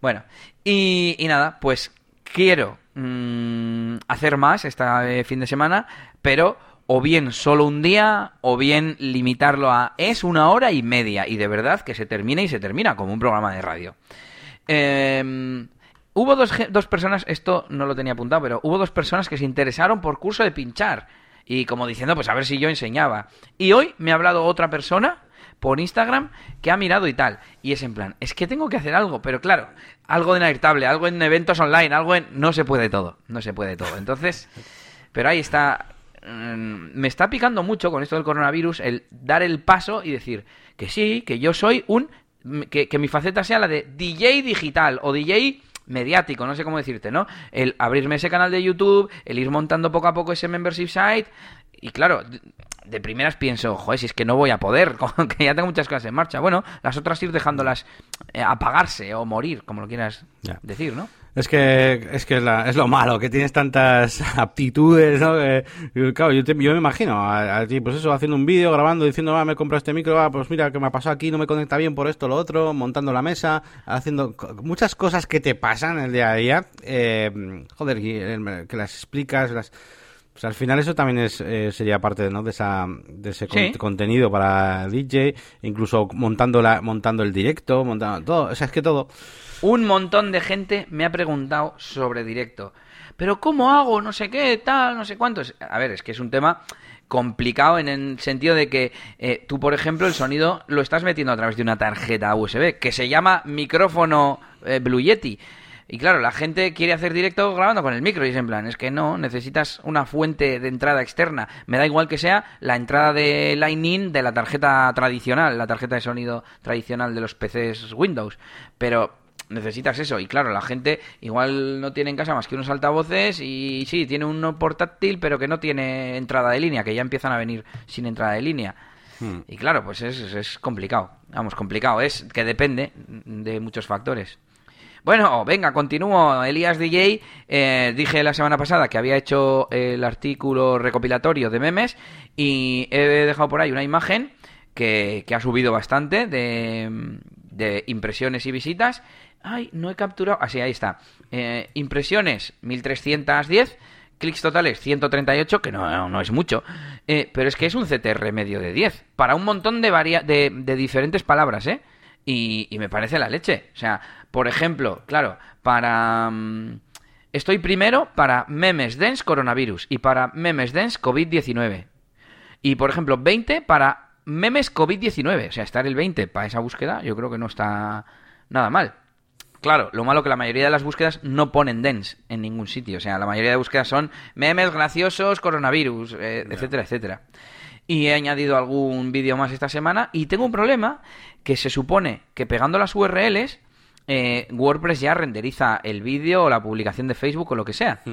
Bueno, y, nada, pues quiero mm, hacer más este fin de semana, pero o bien solo un día, o bien limitarlo a es una hora y media, y de verdad que se termina y se termina como un programa de radio. Em, hubo dos, dos personas, esto no lo tenía apuntado, pero hubo dos personas que se interesaron por curso de pinchar. Y como diciendo, pues a ver si yo enseñaba. Y hoy me ha hablado otra persona por Instagram que ha mirado y tal. Y es en plan, es que tengo que hacer algo, pero claro, algo de inevitable, algo en eventos online, algo en... No se puede todo, no se puede todo. Entonces, pero ahí está me está picando mucho con esto del coronavirus el dar el paso y decir que sí, que yo soy un... que, mi faceta sea la de DJ digital o DJ mediático, no sé cómo decirte, ¿no? El abrirme ese canal de YouTube, el ir montando poco a poco ese membership site y claro, de primeras pienso, joder, si es que no voy a poder, que ya tengo muchas cosas en marcha. Bueno, las otras ir dejándolas eh, apagarse o morir, como lo quieras decir, ¿no? Es que es que es, lo malo, que tienes tantas aptitudes, ¿no? claro, yo, yo, me imagino a, ti, pues eso, haciendo un vídeo, grabando, diciendo, ah, me compro este micro, ah, pues mira, que me ha pasado aquí, no me conecta bien por esto, lo otro, montando la mesa, haciendo muchas cosas que te pasan el día a día, eh, joder, que las explicas, las... Pues al final eso también es, eh, sería parte ¿no? de, esa, de ese contenido para DJ, incluso montando, la, montando el directo, montando todo, o sea, es que todo... Un montón de gente me ha preguntado sobre directo. Pero ¿cómo hago? No sé qué, tal, no sé cuántos. A ver, es que es un tema complicado en el sentido de que eh, tú, por ejemplo, el sonido lo estás metiendo a través de una tarjeta USB que se llama micrófono eh, Blue Yeti. Y claro, la gente quiere hacer directo grabando con el micro y es en plan, es que no, necesitas una fuente de entrada externa. Me da igual que sea la entrada de Lightning de la tarjeta tradicional, la tarjeta de sonido tradicional de los PCs Windows. Pero necesitas eso. Y claro, la gente igual no tiene en casa más que unos altavoces y sí, tiene uno portátil, pero que no tiene entrada de línea, que ya empiezan a venir sin entrada de línea. Hmm. Y claro, pues es, es complicado. Vamos, complicado. Es que depende de muchos factores. Bueno, venga, continúo. Elías DJ, eh, dije la semana pasada que había hecho el artículo recopilatorio de memes y he dejado por ahí una imagen que, ha subido bastante de, de, impresiones y visitas. Ay, no he capturado. Así, ah, ahí está. Eh, impresiones, 1310 clics totales 138, que no, no es mucho, eh, pero es que es un CTR medio de 10, para un montón de, de, de diferentes palabras, ¿eh? Y, y, me parece la leche. O sea, por ejemplo, claro, para... Mm, estoy primero para memes dance coronavirus y para memes dance COVID-19. Y, por ejemplo, 20 para memes COVID-19. O sea, estar el 20 para esa búsqueda yo creo que no está nada mal. Claro, lo malo que la mayoría de las búsquedas no ponen dance en ningún sitio. O sea, la mayoría de búsquedas son memes graciosos, coronavirus, eh, etcétera, etcétera. Y he añadido algún vídeo más esta semana y tengo un problema que se supone que pegando las URLs eh, WordPress ya renderiza el vídeo o la publicación de Facebook o lo que sea. Mm.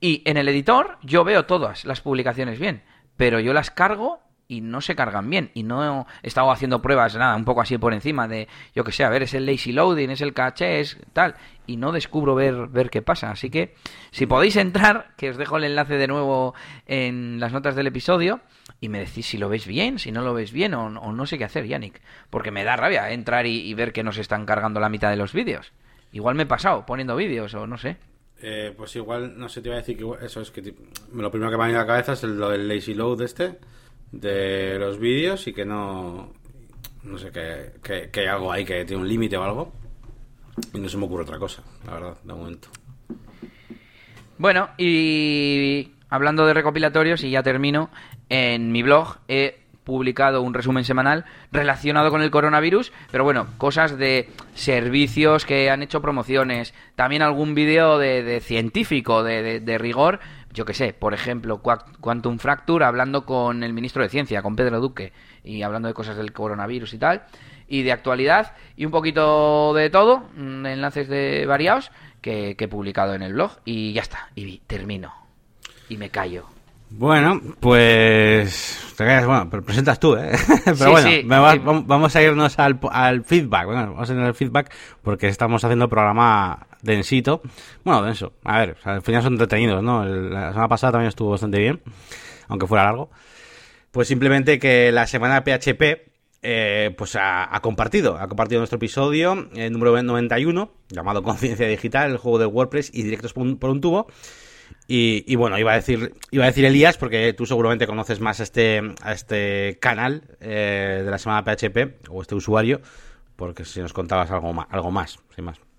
Y en el editor yo veo todas las publicaciones bien, pero yo las cargo y no se cargan bien. Y no he estado haciendo pruebas, nada, un poco así por encima de, yo que sé, a ver, es el lazy loading, es el caché, es tal. Y no descubro ver, ver qué pasa. Así que, si podéis entrar, que os dejo el enlace de nuevo en las notas del episodio, y me decís si lo veis bien, si no lo veis bien, o, no sé qué hacer, Yannick. Porque me da rabia entrar y, ver que nos están cargando la mitad de los vídeos. Igual me he pasado poniendo vídeos, o no sé. Eh, pues igual, no sé, te iba a decir que eso es que lo primero que me ha venido a la cabeza es lo del lazy load este de los vídeos y que no. No sé, que, que, hay algo ahí que tiene un límite o algo. Y no se me ocurre otra cosa, la verdad, de momento. Bueno, y hablando de recopilatorios, y ya termino, en mi blog he publicado un resumen semanal relacionado con el coronavirus, pero bueno, cosas de servicios que han hecho promociones, también algún vídeo de, científico, de, de rigor, yo qué sé, por ejemplo, Quantum Fracture hablando con el ministro de Ciencia, con Pedro Duque, y hablando de cosas del coronavirus y tal, y de actualidad, y un poquito de todo, mm, enlaces de variados que, he publicado en el blog, y ya está, y termino, y me callo. Bueno, pues te bueno, pero presentas tú, ¿eh? pero bueno, vamos a irnos al, al feedback. Bueno, vamos a tener el feedback porque estamos haciendo programa densito. Bueno, denso. A ver, al final son entretenidos, ¿no? la semana pasada también estuvo bastante bien, aunque fuera largo. Pues simplemente que la semana PHP eh, pues ha, compartido, ha compartido nuestro episodio, el eh, número 91, llamado Conciencia Digital, el juego de WordPress y directos por un, tubo. Y, bueno, iba a decir, iba a decir Elías, porque tú seguramente conoces más a este, a este canal eh, de la semana PHP, o este usuario, porque si nos contabas algo más, algo más, sin más.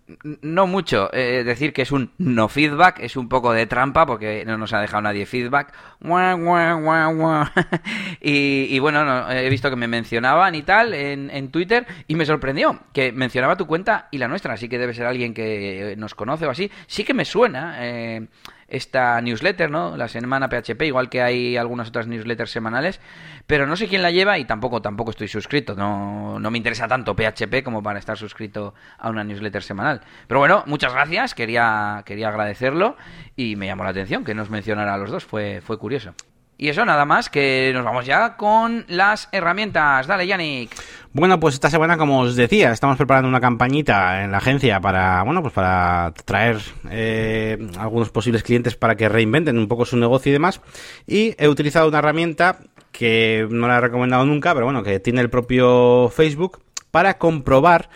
No mucho. Eh, decir que es un no feedback es un poco de trampa porque no nos ha dejado nadie feedback. y, bueno, he visto que me mencionaban y tal en, en, Twitter y me sorprendió que mencionaba tu cuenta y la nuestra. Así que debe ser alguien que nos conoce o así. Sí que me suena. Eh, esta newsletter, ¿no? La semana PHP, igual que hay algunas otras newsletters semanales, pero no sé quién la lleva y tampoco tampoco estoy suscrito, no, no me interesa tanto PHP como para estar suscrito a una newsletter semanal. Pero bueno, muchas gracias, quería quería agradecerlo y me llamó la atención que nos mencionara a los dos, fue fue curioso. Y eso, nada más, que nos vamos ya con las herramientas. Dale, Yannick. Bueno, pues esta semana, como os decía, estamos preparando una campañita en la agencia para, bueno, pues para traer eh, algunos posibles clientes para que reinventen un poco su negocio y demás. Y he utilizado una herramienta que no la he recomendado nunca, pero bueno, que tiene el propio Facebook para comprobar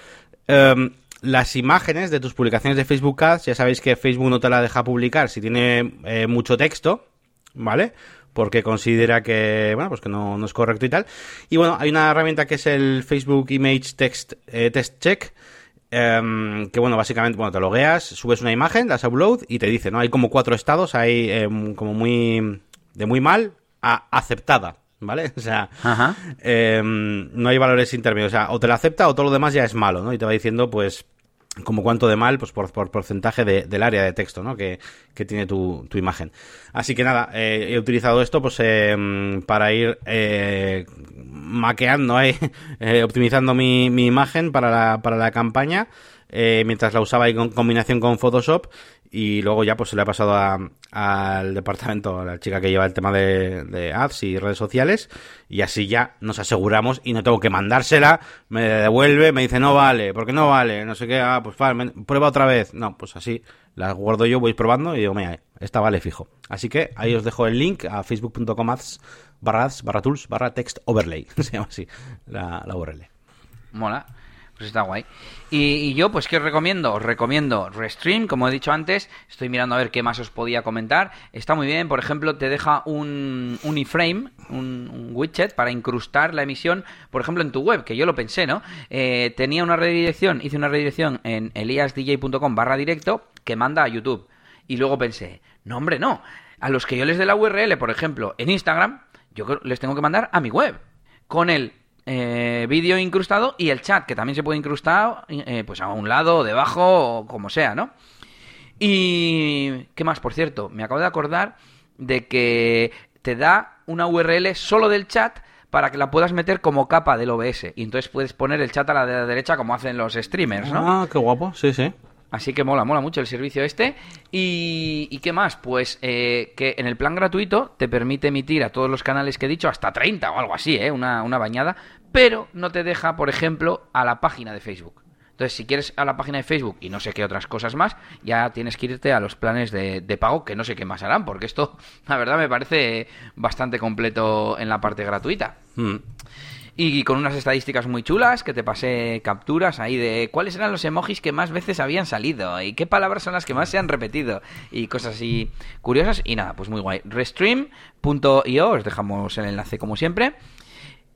em, las imágenes de tus publicaciones de Facebook Ads. Ya sabéis que Facebook no te la deja publicar si tiene eh, mucho texto, ¿vale? Porque considera que, bueno, pues que no, es correcto y tal. Y bueno, hay una herramienta que es el Facebook Image Text eh, Test Check, em, que bueno, básicamente, bueno, te logueas, subes una imagen, das upload y te dice, ¿no? Hay como cuatro estados, hay em, como muy, de muy mal a aceptada. ¿Vale? O sea, em, no hay valores intermedios. O sea, o te la acepta o todo lo demás ya es malo, ¿no? Y te va diciendo, pues, como cuánto de mal, pues por, por porcentaje de, del área de texto, ¿no? Que, que tiene tu, tu, imagen. Así que nada, eh, he utilizado esto pues eh, para ir eh, maqueando, eh, optimizando mi, mi, imagen para la, para la campaña. eh, mientras la usaba en combinación con Photoshop y luego ya pues se le ha pasado al departamento, a la chica que lleva el tema de, ads y redes sociales y así ya nos aseguramos y no tengo que mandársela, me devuelve, me dice no vale, porque no vale, no sé qué, ah, pues prueba otra vez, no, pues así la guardo yo, voy probando y digo, mira, esta vale fijo. Así que ahí os dejo el link a facebook.com barra barra tools barra text overlay, se llama así la, la URL. Mola. Pues está guay. Y, yo, pues, ¿qué os recomiendo? Os recomiendo Restream, como he dicho antes. Estoy mirando a ver qué más os podía comentar. Está muy bien, por ejemplo, te deja un, un iframe, un, widget para incrustar la emisión, por ejemplo, en tu web, que yo lo pensé, ¿no? Eh, tenía una redirección, hice una redirección en eliasdj.com barra directo que manda a YouTube. Y luego pensé, no, hombre, no. A los que yo les dé la URL, por ejemplo, en Instagram, yo les tengo que mandar a mi web. Con el eh, vídeo incrustado y el chat, que también se puede incrustar eh, pues a un lado, debajo, o como sea, ¿no? Y... ¿Qué más? Por cierto, me acabo de acordar de que te da una URL solo del chat para que la puedas meter como capa del OBS. Y entonces puedes poner el chat a la derecha como hacen los streamers, ¿no? Ah, qué guapo, sí, sí. Así que mola, mola mucho el servicio este. ¿Y, qué más? Pues eh, que en el plan gratuito te permite emitir a todos los canales que he dicho hasta 30 o algo así, ¿eh? Una, una bañada. Pero no te deja, por ejemplo, a la página de Facebook. Entonces, si quieres a la página de Facebook y no sé qué otras cosas más, ya tienes que irte a los planes de, pago, que no sé qué más harán, porque esto, la verdad, me parece bastante completo en la parte gratuita. Mm y con unas estadísticas muy chulas que te pasé capturas ahí de cuáles eran los emojis que más veces habían salido y qué palabras son las que más se han repetido y cosas así curiosas y nada, pues muy guay. Restream.io, os dejamos el enlace como siempre.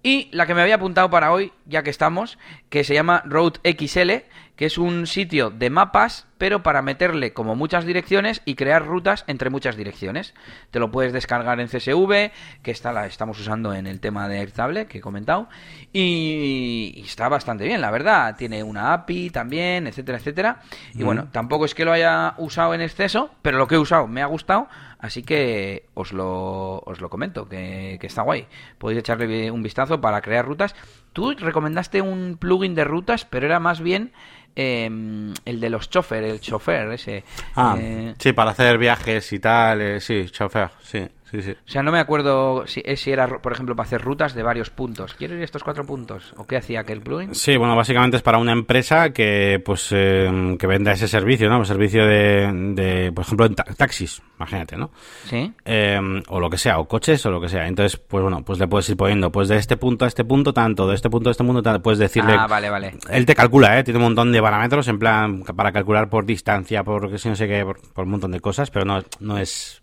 Y la que me había apuntado para hoy, ya que estamos, que se llama Road XL, que es un sitio de mapas, pero para meterle como muchas direcciones y crear rutas entre muchas direcciones. Te lo puedes descargar en CSV, que está la estamos usando en el tema de Airtable, que he comentado, y, está bastante bien, la verdad. Tiene una API también, etcétera, etcétera. Y bueno, tampoco es que lo haya usado en exceso, pero lo que he usado me ha gustado Así que os lo, os lo comento, que, está guay. Podéis echarle un vistazo para crear rutas. Tú recomendaste un plugin de rutas, pero era más bien em, el de los chofer, el chofer ese. Ah, eh, sí, para hacer viajes y tal, eh, sí, chofer, sí. O sea, no me acuerdo si, eh, si, era, por ejemplo, para hacer rutas de varios puntos. ¿Quiero ir estos cuatro puntos? ¿O qué hacía aquel plugin? Sí, bueno, básicamente es para una empresa que, pues, eh, que venda ese servicio, ¿no? Un servicio de, por ejemplo, en taxis, imagínate, ¿no? Sí. Eh, o lo que sea, o coches, o lo que sea. Entonces, pues bueno, pues le puedes ir poniendo, pues de este punto a este punto tanto, de este punto a este punto tanto, puedes decirle... Ah, vale, vale. Él te calcula, ¿eh? Tiene un montón de parámetros, en plan, para calcular por distancia, por que si no sé qué, por, por un montón de cosas, pero no, no es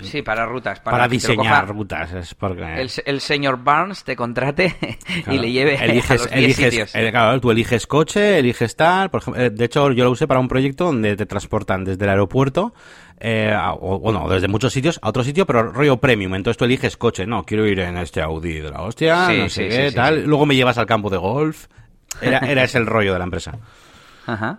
Sí, para rutas. Para, diseñar rutas. Es porque... el, señor Barnes te contrate y le lleve eliges, a los eliges, claro, tú eliges coche, eliges tal. Por ejemplo, eh, de hecho, yo lo usé para un proyecto donde te transportan desde el aeropuerto, eh, o, bueno, desde muchos sitios a otro sitio, pero rollo premium. Entonces tú eliges coche. No, quiero ir en este Audi de la hostia, no sé qué, tal. Luego me llevas al campo de golf. Era, era ese el rollo de la empresa. Ajá.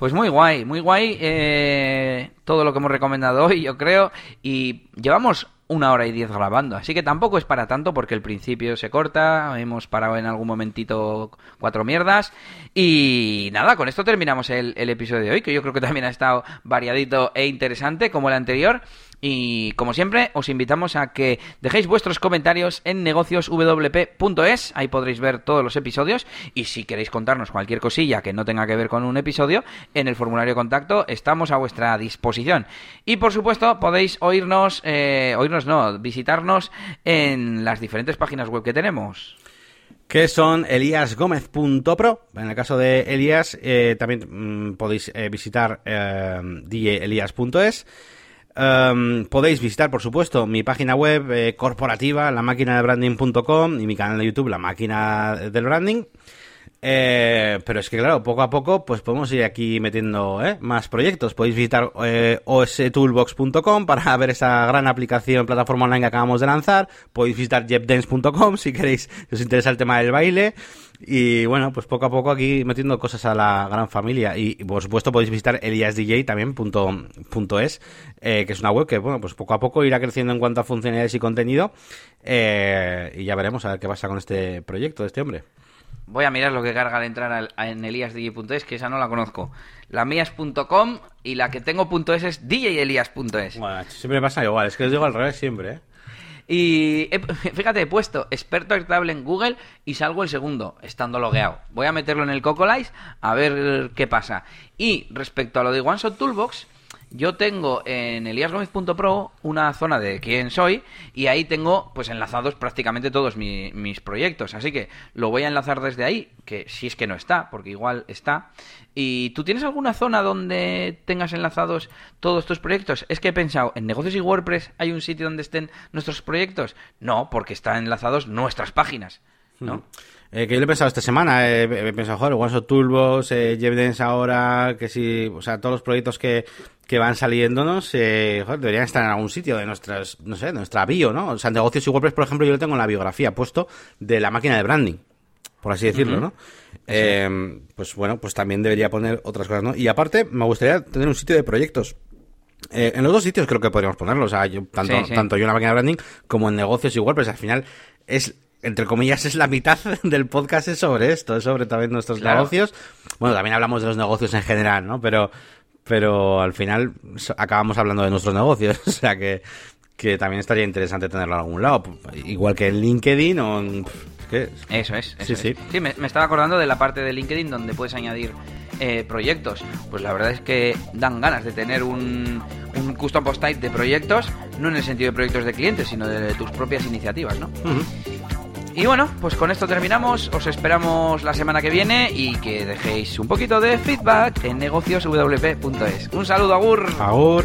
Pues muy guay, muy guay eh, todo lo que hemos recomendado hoy, yo creo. Y llevamos una hora y diez grabando, así que tampoco es para tanto porque el principio se corta, hemos parado en algún momentito cuatro mierdas. Y nada, con esto terminamos el, el episodio de hoy, que yo creo que también ha estado variadito e interesante como el anterior. Y como siempre, os invitamos a que dejéis vuestros comentarios en negocioswp.es, ahí podréis ver todos los episodios. Y si queréis contarnos cualquier cosilla que no tenga que ver con un episodio, en el formulario contacto estamos a vuestra disposición. Y por supuesto, podéis oírnos, eh, oírnos no, visitarnos en las diferentes páginas web que tenemos que son eliasgomez.pro. En el caso de Elias, eh, también mm, podéis eh, visitar eh. Em, podéis visitar, por supuesto, mi página web eh, corporativa, la máquina de branding.com y mi canal de YouTube, la máquina del branding. Eh, pero es que claro, poco a poco pues podemos ir aquí metiendo ¿eh? más proyectos. Podéis visitar eh, ostoolbox.com para ver esa gran aplicación, plataforma online que acabamos de lanzar. Podéis visitar jepdance.com si queréis, os interesa el tema del baile. Y bueno, pues poco a poco aquí metiendo cosas a la gran familia. Y, por supuesto podéis visitar eliasdj también punto, es, que es una web que bueno, pues poco a poco irá creciendo en cuanto a funcionalidades y contenido. y ya veremos a ver qué pasa con este proyecto de este hombre. Voy a mirar lo que carga al entrar en eliasdj.es, que esa no la conozco. La mía es .com y la que tengo .es es djelias.es. Bueno, siempre pasa igual, es que les digo al revés siempre, ¿eh? Y he- fíjate, he puesto experto estable en Google y salgo el segundo, estando logueado. Voy a meterlo en el Cocolice a ver qué pasa. Y respecto a lo de OneShot Toolbox, yo tengo en eliasgomez.pro una zona de quién soy y ahí tengo pues enlazados prácticamente todos mi- mis proyectos. Así que lo voy a enlazar desde ahí, que si es que no está, porque igual está. ¿Y tú tienes alguna zona donde tengas enlazados todos tus proyectos? Es que he pensado, ¿en negocios y WordPress hay un sitio donde estén nuestros proyectos? No, porque están enlazados nuestras páginas. ¿no? Eh, que yo lo he pensado esta semana, eh, he pensado, joder, OneShot Toolbox, eh, JetDance ahora, que si, o sea, todos los proyectos que, que van saliéndonos, eh, joder, deberían estar en algún sitio de nuestras, no sé, de nuestra bio, ¿no? O sea, negocios y WordPress, por ejemplo, yo lo tengo en la biografía puesto de la máquina de branding, por así decirlo, ¿no? Eh, pues bueno, pues también debería poner otras cosas, ¿no? Y aparte, me gustaría tener un sitio de proyectos. Eh, en los dos sitios creo que podríamos ponerlo, o sea, yo, tanto, Sí, sí. tanto yo en la máquina de branding como en negocios y WordPress. Al final es, entre comillas, es la mitad del podcast es sobre esto, es sobre también nuestros Claro. negocios. Bueno, también hablamos de los negocios en general, ¿no? Pero, pero al final acabamos hablando de nuestros negocios, o sea que, que también estaría interesante tenerlo en algún lado, igual que en LinkedIn o en... ¿qué? Eso es. Sí, Eso sí. es. sí me, me estaba acordando de la parte de LinkedIn donde puedes añadir eh, proyectos. Pues la verdad es que dan ganas de tener un, un custom post type de proyectos, no en el sentido de proyectos de clientes, sino de tus propias iniciativas, ¿no? Y bueno, pues con esto terminamos. Os esperamos la semana que viene y que dejéis un poquito de feedback en negocioswp.es. Un saludo, Agur. Agur.